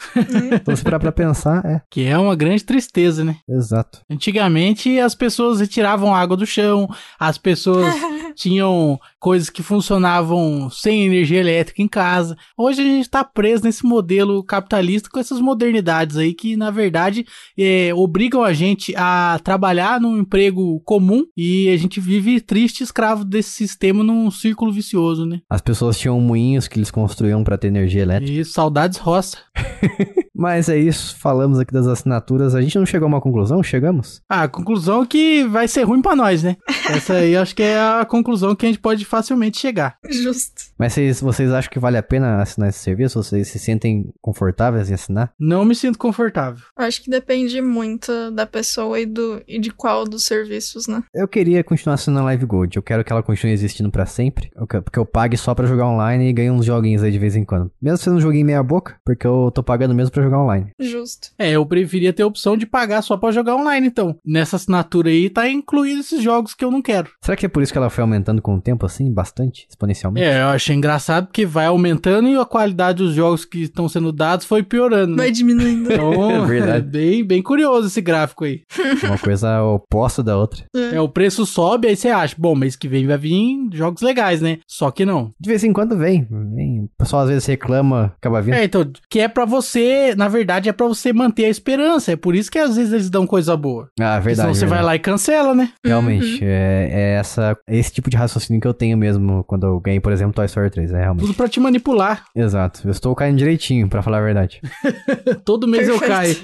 [SPEAKER 1] então se parar pra pensar, é.
[SPEAKER 2] Que é uma grande tristeza, né?
[SPEAKER 1] Exato.
[SPEAKER 2] Antigamente as pessoas retiravam água do chão, as pessoas tinham coisas que funcionavam sem energia elétrica em casa. Hoje a gente tá preso nesse modelo capitalista com essas modernidades aí que, na verdade, é, obrigam a gente a trabalhar num emprego comum e a gente vive triste escravo desse sistema num círculo vicioso, né?
[SPEAKER 1] As pessoas tinham moinhos que eles construíam para ter energia elétrica.
[SPEAKER 2] E saudades roça.
[SPEAKER 1] Mas é isso, falamos aqui das assinaturas. A gente não chegou a uma conclusão? Chegamos?
[SPEAKER 2] Ah, a conclusão é que vai ser ruim para nós, né? Essa aí acho que é a conclusão que a gente pode facilmente chegar.
[SPEAKER 3] Justo.
[SPEAKER 1] Mas vocês, vocês acham que vale a pena assinar esse serviço? Vocês se sentem confortáveis em assinar?
[SPEAKER 2] Não me sinto confortável.
[SPEAKER 3] Acho que depende muito da pessoa e, do, e de qual dos serviços, né?
[SPEAKER 1] Eu queria continuar assinando a Live Gold. Eu quero que ela continue existindo para sempre. Eu quero, porque eu pague só para jogar online e ganhe uns joguinhos aí de vez em quando. Mesmo sendo um joguinho meia boca, porque eu tô pagando mesmo pra jogar online.
[SPEAKER 3] Justo.
[SPEAKER 2] É, eu preferia ter a opção de pagar só pra jogar online, então. Nessa assinatura aí tá incluído esses jogos que eu não quero.
[SPEAKER 1] Será que é por isso que ela foi aumentando com o tempo, assim, bastante, exponencialmente?
[SPEAKER 2] É, eu achei engraçado porque vai aumentando e a qualidade dos jogos que estão sendo dados foi piorando. Né?
[SPEAKER 3] Vai diminuindo.
[SPEAKER 2] Então,
[SPEAKER 1] É
[SPEAKER 2] é
[SPEAKER 1] verdade.
[SPEAKER 2] bem, bem curioso esse gráfico aí.
[SPEAKER 1] Uma coisa oposta da outra.
[SPEAKER 2] É, o preço sobe, aí você acha, bom, mês que vem vai vir jogos legais, né? Só que não.
[SPEAKER 1] De vez em quando vem. vem. O pessoal às vezes reclama, acaba vindo.
[SPEAKER 2] É, então, que é pra você, na verdade, é pra você manter a esperança. É por isso que às vezes eles dão coisa boa.
[SPEAKER 1] Ah,
[SPEAKER 2] Porque
[SPEAKER 1] verdade.
[SPEAKER 2] Senão você vai
[SPEAKER 1] verdade.
[SPEAKER 2] lá e cancela, né?
[SPEAKER 1] Realmente, é, é essa, é esse tipo de raciocínio que eu tenho mesmo quando eu ganhei, por exemplo, Toy Story 3. É realmente.
[SPEAKER 2] Tudo pra te manipular.
[SPEAKER 1] Exato. Eu estou caindo direitinho, pra falar a verdade.
[SPEAKER 2] Todo mês eu caio.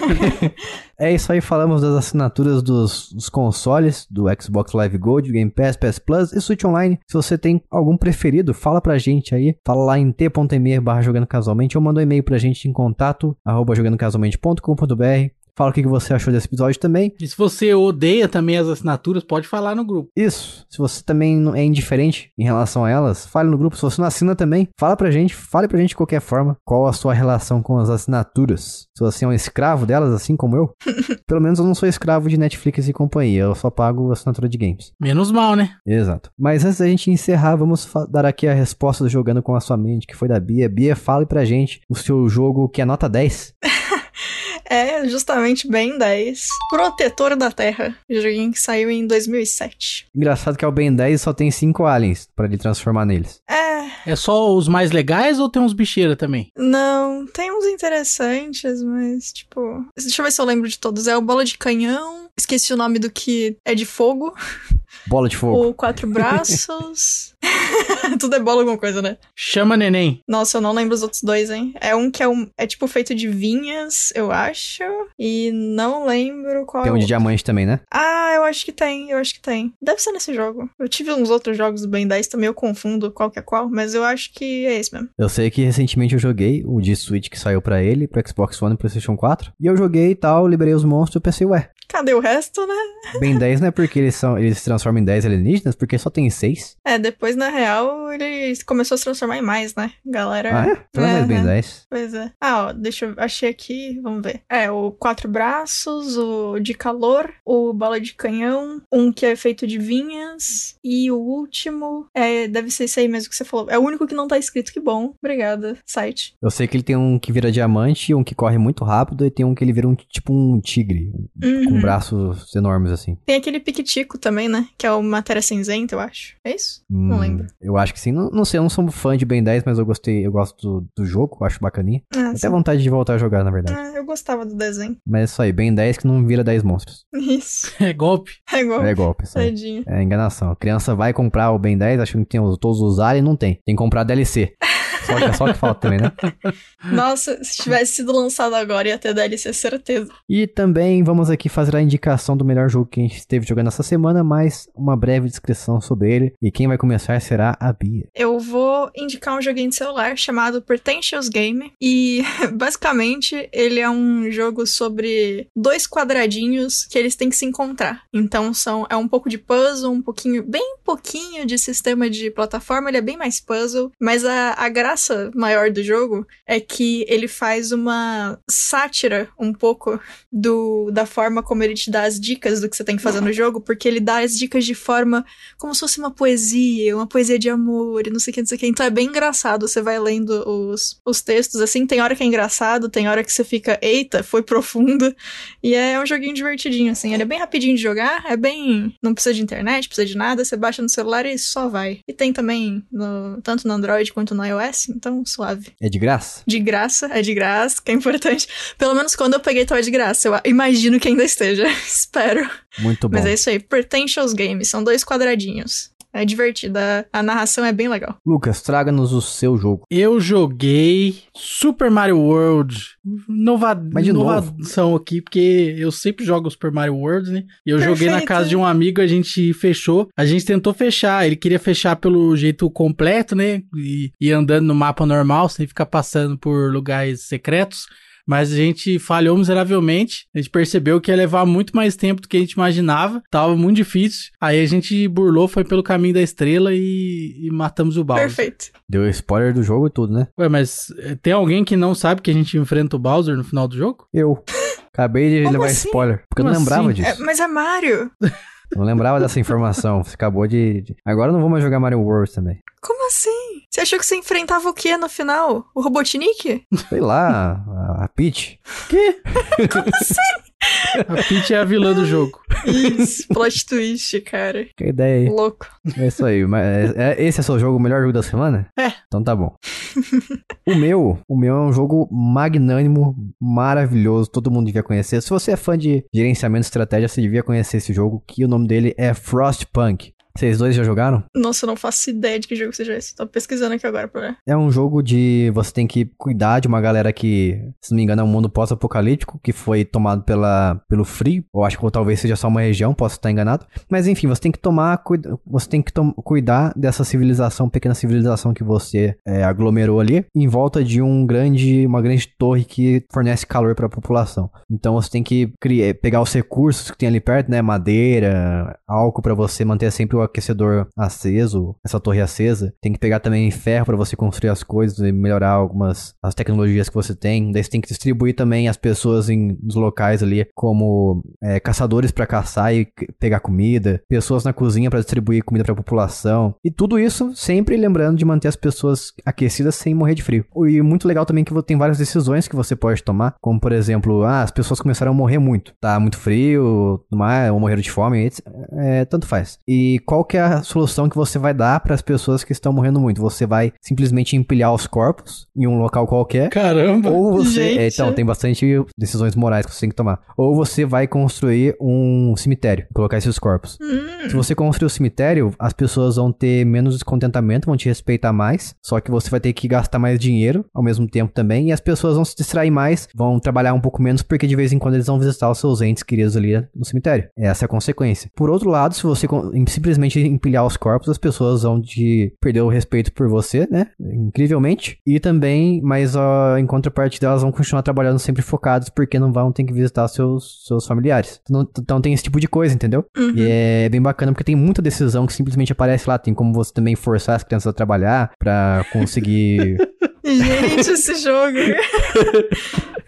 [SPEAKER 1] É isso aí, falamos das assinaturas dos, dos consoles, do Xbox Live Gold, Game Pass, PS Plus e Switch Online. Se você tem algum preferido, fala pra gente aí. Fala lá em t.me barra jogando casualmente ou manda um e-mail pra gente em contato arroba jogandocasualmente.com.br. Fala o que você achou desse episódio também.
[SPEAKER 2] E se você odeia também as assinaturas, pode falar no grupo.
[SPEAKER 1] Isso. Se você também é indiferente em relação a elas, fale no grupo. Se você não assina também, fala pra gente. Fale pra gente de qualquer forma qual a sua relação com as assinaturas. Se você é um escravo delas, assim como eu. Pelo menos eu não sou escravo de Netflix e companhia. Eu só pago assinatura de games.
[SPEAKER 2] Menos mal, né?
[SPEAKER 1] Exato. Mas antes da gente encerrar, vamos dar aqui a resposta do Jogando com a Sua Mente, que foi da Bia. Bia, fale pra gente o seu jogo que é nota 10.
[SPEAKER 3] É justamente bem 10. Protetor da Terra. Joguinho que saiu em 2007.
[SPEAKER 1] Engraçado que é o Ben 10 e só tem 5 aliens pra ele transformar neles.
[SPEAKER 3] É,
[SPEAKER 2] É só os mais legais ou tem uns bicheiros também?
[SPEAKER 3] não, tem uns interessantes, mas tipo. Deixa eu ver se eu lembro de todos. É o Bola de Canhão. Esqueci o nome do que é de fogo.
[SPEAKER 1] Bola de fogo.
[SPEAKER 3] O Quatro Braços. Tudo é bola alguma coisa, né?
[SPEAKER 2] Chama neném.
[SPEAKER 3] Nossa, eu não lembro os outros dois, hein? É um que é, um, é tipo feito de vinhas, eu acho. E não lembro qual
[SPEAKER 1] Tem
[SPEAKER 3] é
[SPEAKER 1] um
[SPEAKER 3] o
[SPEAKER 1] de diamante também, né?
[SPEAKER 3] Ah, eu acho que tem, eu acho que tem. Deve ser nesse jogo. Eu tive uns outros jogos do Ben 10 também, eu confundo qual que é qual, mas eu acho que é esse mesmo.
[SPEAKER 1] Eu sei que recentemente eu joguei o de Switch que saiu pra ele, pro Xbox One e PlayStation 4. E eu joguei e tal, liberei os monstros e eu pensei, ué,
[SPEAKER 3] Cadê o resto, né?
[SPEAKER 1] Ben 10 não é porque eles, são, eles se transformam em 10 alienígenas, porque só tem 6.
[SPEAKER 3] É, depois, na real, ele começou a se transformar em mais, né? Galera.
[SPEAKER 1] Ah, é? Não é mais
[SPEAKER 3] Aham.
[SPEAKER 1] 10.
[SPEAKER 3] Pois é. Ah, ó, deixa eu. Achei aqui, vamos ver. É, o Quatro Braços, o de Calor, o Bola de Canhão, um que é feito de vinhas, e o último. É, deve ser esse aí mesmo que você falou. É o único que não tá escrito, que bom. Obrigada, site.
[SPEAKER 1] Eu sei que ele tem um que vira diamante, um que corre muito rápido e tem um que ele vira um tipo um tigre, com
[SPEAKER 3] Uhum.
[SPEAKER 1] braços enormes assim.
[SPEAKER 3] Tem aquele Piquitico também, né? Que é o Matéria Cinzenta, eu acho. É isso? Não
[SPEAKER 1] Hum,
[SPEAKER 3] lembro.
[SPEAKER 1] Eu acho que sim. Não, não sei, eu não sou fã de Ben 10, mas eu gostei, eu gosto do, do jogo, eu acho bacaninha.
[SPEAKER 3] Ah,
[SPEAKER 1] Até
[SPEAKER 3] sim.
[SPEAKER 1] vontade de voltar a jogar, na verdade.
[SPEAKER 3] Ah, eu gostava do desenho.
[SPEAKER 1] Mas é isso aí, Ben 10 que não vira 10 monstros.
[SPEAKER 3] Isso.
[SPEAKER 2] É golpe.
[SPEAKER 3] É igual.
[SPEAKER 1] É golpe, isso. É enganação. A criança vai comprar o Ben 10 achando que tem os- todos os aliens, não tem. Tem que comprar DLC. é só o que falta também, né?
[SPEAKER 3] Nossa, se tivesse sido lançado agora, ia ter DLC, certeza.
[SPEAKER 1] E também vamos aqui fazer a indicação do melhor jogo que a gente esteve jogando essa semana, mas uma breve descrição sobre ele. E quem vai começar será a Bia.
[SPEAKER 3] Eu vou indicar um joguinho de celular chamado Pretentious Game. E basicamente ele é um jogo sobre dois quadradinhos que eles têm que se encontrar. Então são é um pouco de puzzle, um pouquinho, bem pouquinho de sistema de plataforma, ele é bem mais puzzle. Mas a, a graça maior do jogo é que ele faz uma sátira um pouco do da forma como ele te dá as dicas do que você tem que fazer no jogo, porque ele dá as dicas de forma como se fosse uma poesia, uma poesia de amor e não sei o que, não sei o que. Então é bem engraçado, você vai lendo os, os textos, assim, tem hora que é engraçado, tem hora que você fica, eita, foi profundo. E é um joguinho divertidinho, assim. Ele é bem rapidinho de jogar, é bem. Não precisa de internet, precisa de nada, você baixa no celular e só vai. E tem também, no, tanto no Android quanto no iOS, então suave.
[SPEAKER 1] É de graça?
[SPEAKER 3] De graça, é de graça, que é importante. Pelo menos quando eu peguei, tava de graça. Eu imagino que ainda esteja. Espero.
[SPEAKER 1] Muito bom.
[SPEAKER 3] Mas é isso aí, Potentials Games, são dois quadradinhos. É divertida, a narração é bem legal.
[SPEAKER 1] Lucas, traga-nos o seu jogo.
[SPEAKER 2] Eu joguei Super Mario World. Nova,
[SPEAKER 1] Mas de
[SPEAKER 2] inovação aqui, porque eu sempre jogo Super Mario World, né? E eu joguei na
[SPEAKER 3] Perfeito.
[SPEAKER 2] casa de um amigo, a gente fechou. A gente tentou fechar, ele queria fechar pelo jeito completo, né? E, e andando no mapa normal, sem ficar passando por lugares secretos. Mas a gente falhou miseravelmente. A gente percebeu que ia levar muito mais tempo do que a gente imaginava. Tava muito difícil. Aí a gente burlou, foi pelo caminho da estrela e, e matamos o Bowser.
[SPEAKER 3] Perfeito.
[SPEAKER 1] Deu spoiler do jogo e tudo, né?
[SPEAKER 2] Ué, mas eh, tem alguém que não sabe que a gente enfrenta o Bowser no final do jogo?
[SPEAKER 1] Eu. Acabei de
[SPEAKER 3] Como
[SPEAKER 1] levar
[SPEAKER 3] assim?
[SPEAKER 1] spoiler. Porque eu não
[SPEAKER 2] Como
[SPEAKER 1] lembrava
[SPEAKER 2] assim?
[SPEAKER 3] É,
[SPEAKER 1] disso.
[SPEAKER 3] mas é Mario.
[SPEAKER 1] Não lembrava dessa informação. Você acabou de, de- Agora eu não vou mais jogar Mario World também.
[SPEAKER 3] Como assim? Você achou que você enfrentava o que no final? O Robotnik?
[SPEAKER 1] Sei lá, a, a Peach.
[SPEAKER 3] Como assim?
[SPEAKER 2] A Peach é a vilã do jogo.
[SPEAKER 3] Isso, plot twist, cara.
[SPEAKER 1] Que ideia aí.
[SPEAKER 3] Louco.
[SPEAKER 1] É isso aí. Mas é- é- esse é o seu jogo, o melhor jogo da semana?
[SPEAKER 2] É.
[SPEAKER 1] Então tá bom. o meu, o meu é um jogo magnânimo, maravilhoso, todo mundo devia conhecer. Se você é fã de gerenciamento de estratégia, você devia conhecer esse jogo, que o nome dele é Frostpunk. Vocês dois já jogaram?
[SPEAKER 3] Nossa, eu não faço ideia de que jogo seja esse. Tô pesquisando aqui agora pra ver.
[SPEAKER 1] É um jogo de você tem que cuidar de uma galera que, se não me engano, é um mundo pós-apocalíptico que foi tomado pela, pelo frio, ou acho que talvez seja só uma região, posso estar enganado. Mas enfim, você tem que tomar, cuida- você tem que cuidar dessa civilização, pequena civilização que você é, aglomerou ali, em volta de um grande, uma grande torre que fornece calor para a população. Então você tem que criar, pegar os recursos que tem ali perto, né, madeira, álcool para você manter sempre o aquecedor aceso, essa torre acesa. Tem que pegar também ferro para você construir as coisas e melhorar algumas as tecnologias que você tem. Daí você tem que distribuir também as pessoas em nos locais ali como é, caçadores para caçar e pegar comida, pessoas na cozinha para distribuir comida para a população. E tudo isso sempre lembrando de manter as pessoas aquecidas sem morrer de frio. E muito legal também que tem várias decisões que você pode tomar, como por exemplo, ah, as pessoas começaram a morrer muito, tá muito frio, mais, ou morreram de fome, é, tanto faz. E qual que é a solução que você vai dar para as pessoas que estão morrendo muito? Você vai simplesmente empilhar os corpos em um local qualquer
[SPEAKER 2] Caramba.
[SPEAKER 1] ou você. É, Então, tem bastante decisões morais que você tem que tomar. Ou você vai construir um cemitério, colocar esses corpos.
[SPEAKER 3] Hum,
[SPEAKER 1] Se você construir o cemitério, as pessoas vão ter menos descontentamento, vão te respeitar mais. Só que você vai ter que gastar mais dinheiro ao mesmo tempo também. E as pessoas vão se distrair mais, vão trabalhar um pouco menos, porque de vez em quando eles vão visitar os seus entes queridos ali no cemitério. Essa é a consequência. Por outro lado, se você con- simplesmente empilhar os corpos, as pessoas vão te perder o respeito por você, né? Incrivelmente. E também, mas ó, em contrapartida, elas vão continuar trabalhando sempre focadas, porque não vão ter que visitar seus, seus familiares. Então, então tem esse tipo de coisa, entendeu?
[SPEAKER 3] uhum.
[SPEAKER 1] E é bem bacana porque tem muita decisão que simplesmente aparece lá. Tem como você também forçar as crianças a trabalhar pra conseguir.
[SPEAKER 3] Gente, esse jogo.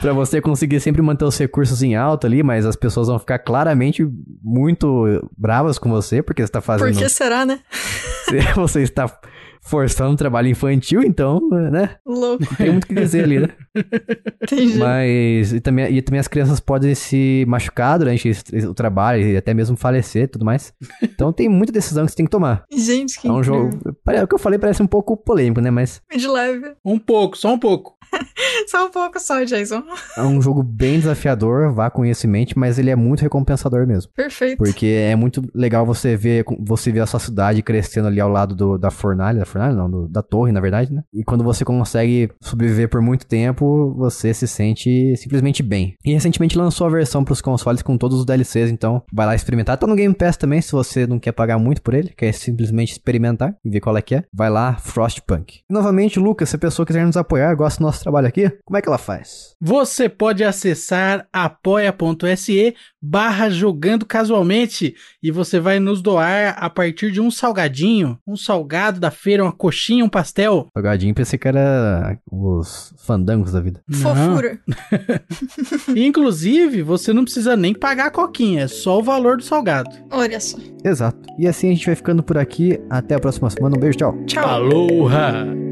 [SPEAKER 1] Pra você conseguir sempre manter os recursos em alta ali, mas as pessoas vão ficar claramente muito bravas com você, porque você tá
[SPEAKER 3] Por
[SPEAKER 1] fazendo.
[SPEAKER 3] que será, né?
[SPEAKER 1] você está forçando um trabalho infantil, então, né?
[SPEAKER 3] Louco.
[SPEAKER 1] Não tem muito o que dizer ali, né?
[SPEAKER 3] Entendi.
[SPEAKER 1] Mas e também, e também as crianças podem se machucar durante o trabalho e até mesmo falecer e tudo mais. Então tem muita decisão que você tem que tomar.
[SPEAKER 3] Gente, que
[SPEAKER 1] É um
[SPEAKER 3] incrível.
[SPEAKER 1] jogo. O que eu falei parece um pouco polêmico, né? Mas
[SPEAKER 3] De leve.
[SPEAKER 2] Um pouco, só um pouco.
[SPEAKER 3] Só um pouco só, Jason.
[SPEAKER 1] É um jogo bem desafiador, vá com isso em mente, mas ele é muito recompensador mesmo.
[SPEAKER 3] Perfeito.
[SPEAKER 1] Porque é muito legal você ver você ver a sua cidade crescendo ali ao lado do, da fornalha, da fornalha não, do, da torre, na verdade, né? E quando você consegue sobreviver por muito tempo, você se sente simplesmente bem. E recentemente lançou a versão para os consoles com todos os DLCs, então vai lá experimentar. Tá no Game Pass também, se você não quer pagar muito por ele, quer simplesmente experimentar e ver qual é que é. Vai lá, Frostpunk. E novamente, Lucas, se a pessoa quiser nos apoiar, gosta do nosso trabalho aqui, como é que ela faz?
[SPEAKER 2] Você pode acessar apoia.se barra jogando casualmente e você vai nos doar a partir de um salgadinho, um salgado da feira, uma coxinha, um pastel.
[SPEAKER 1] Salgadinho, pensei que era os fandangos da vida.
[SPEAKER 3] Fofura.
[SPEAKER 2] Inclusive, você não precisa nem pagar a coquinha, é só o valor do salgado.
[SPEAKER 3] Olha só.
[SPEAKER 1] Exato. E assim a gente vai ficando por aqui. Até a próxima semana. Um beijo, tchau.
[SPEAKER 3] Tchau.
[SPEAKER 2] Aloha!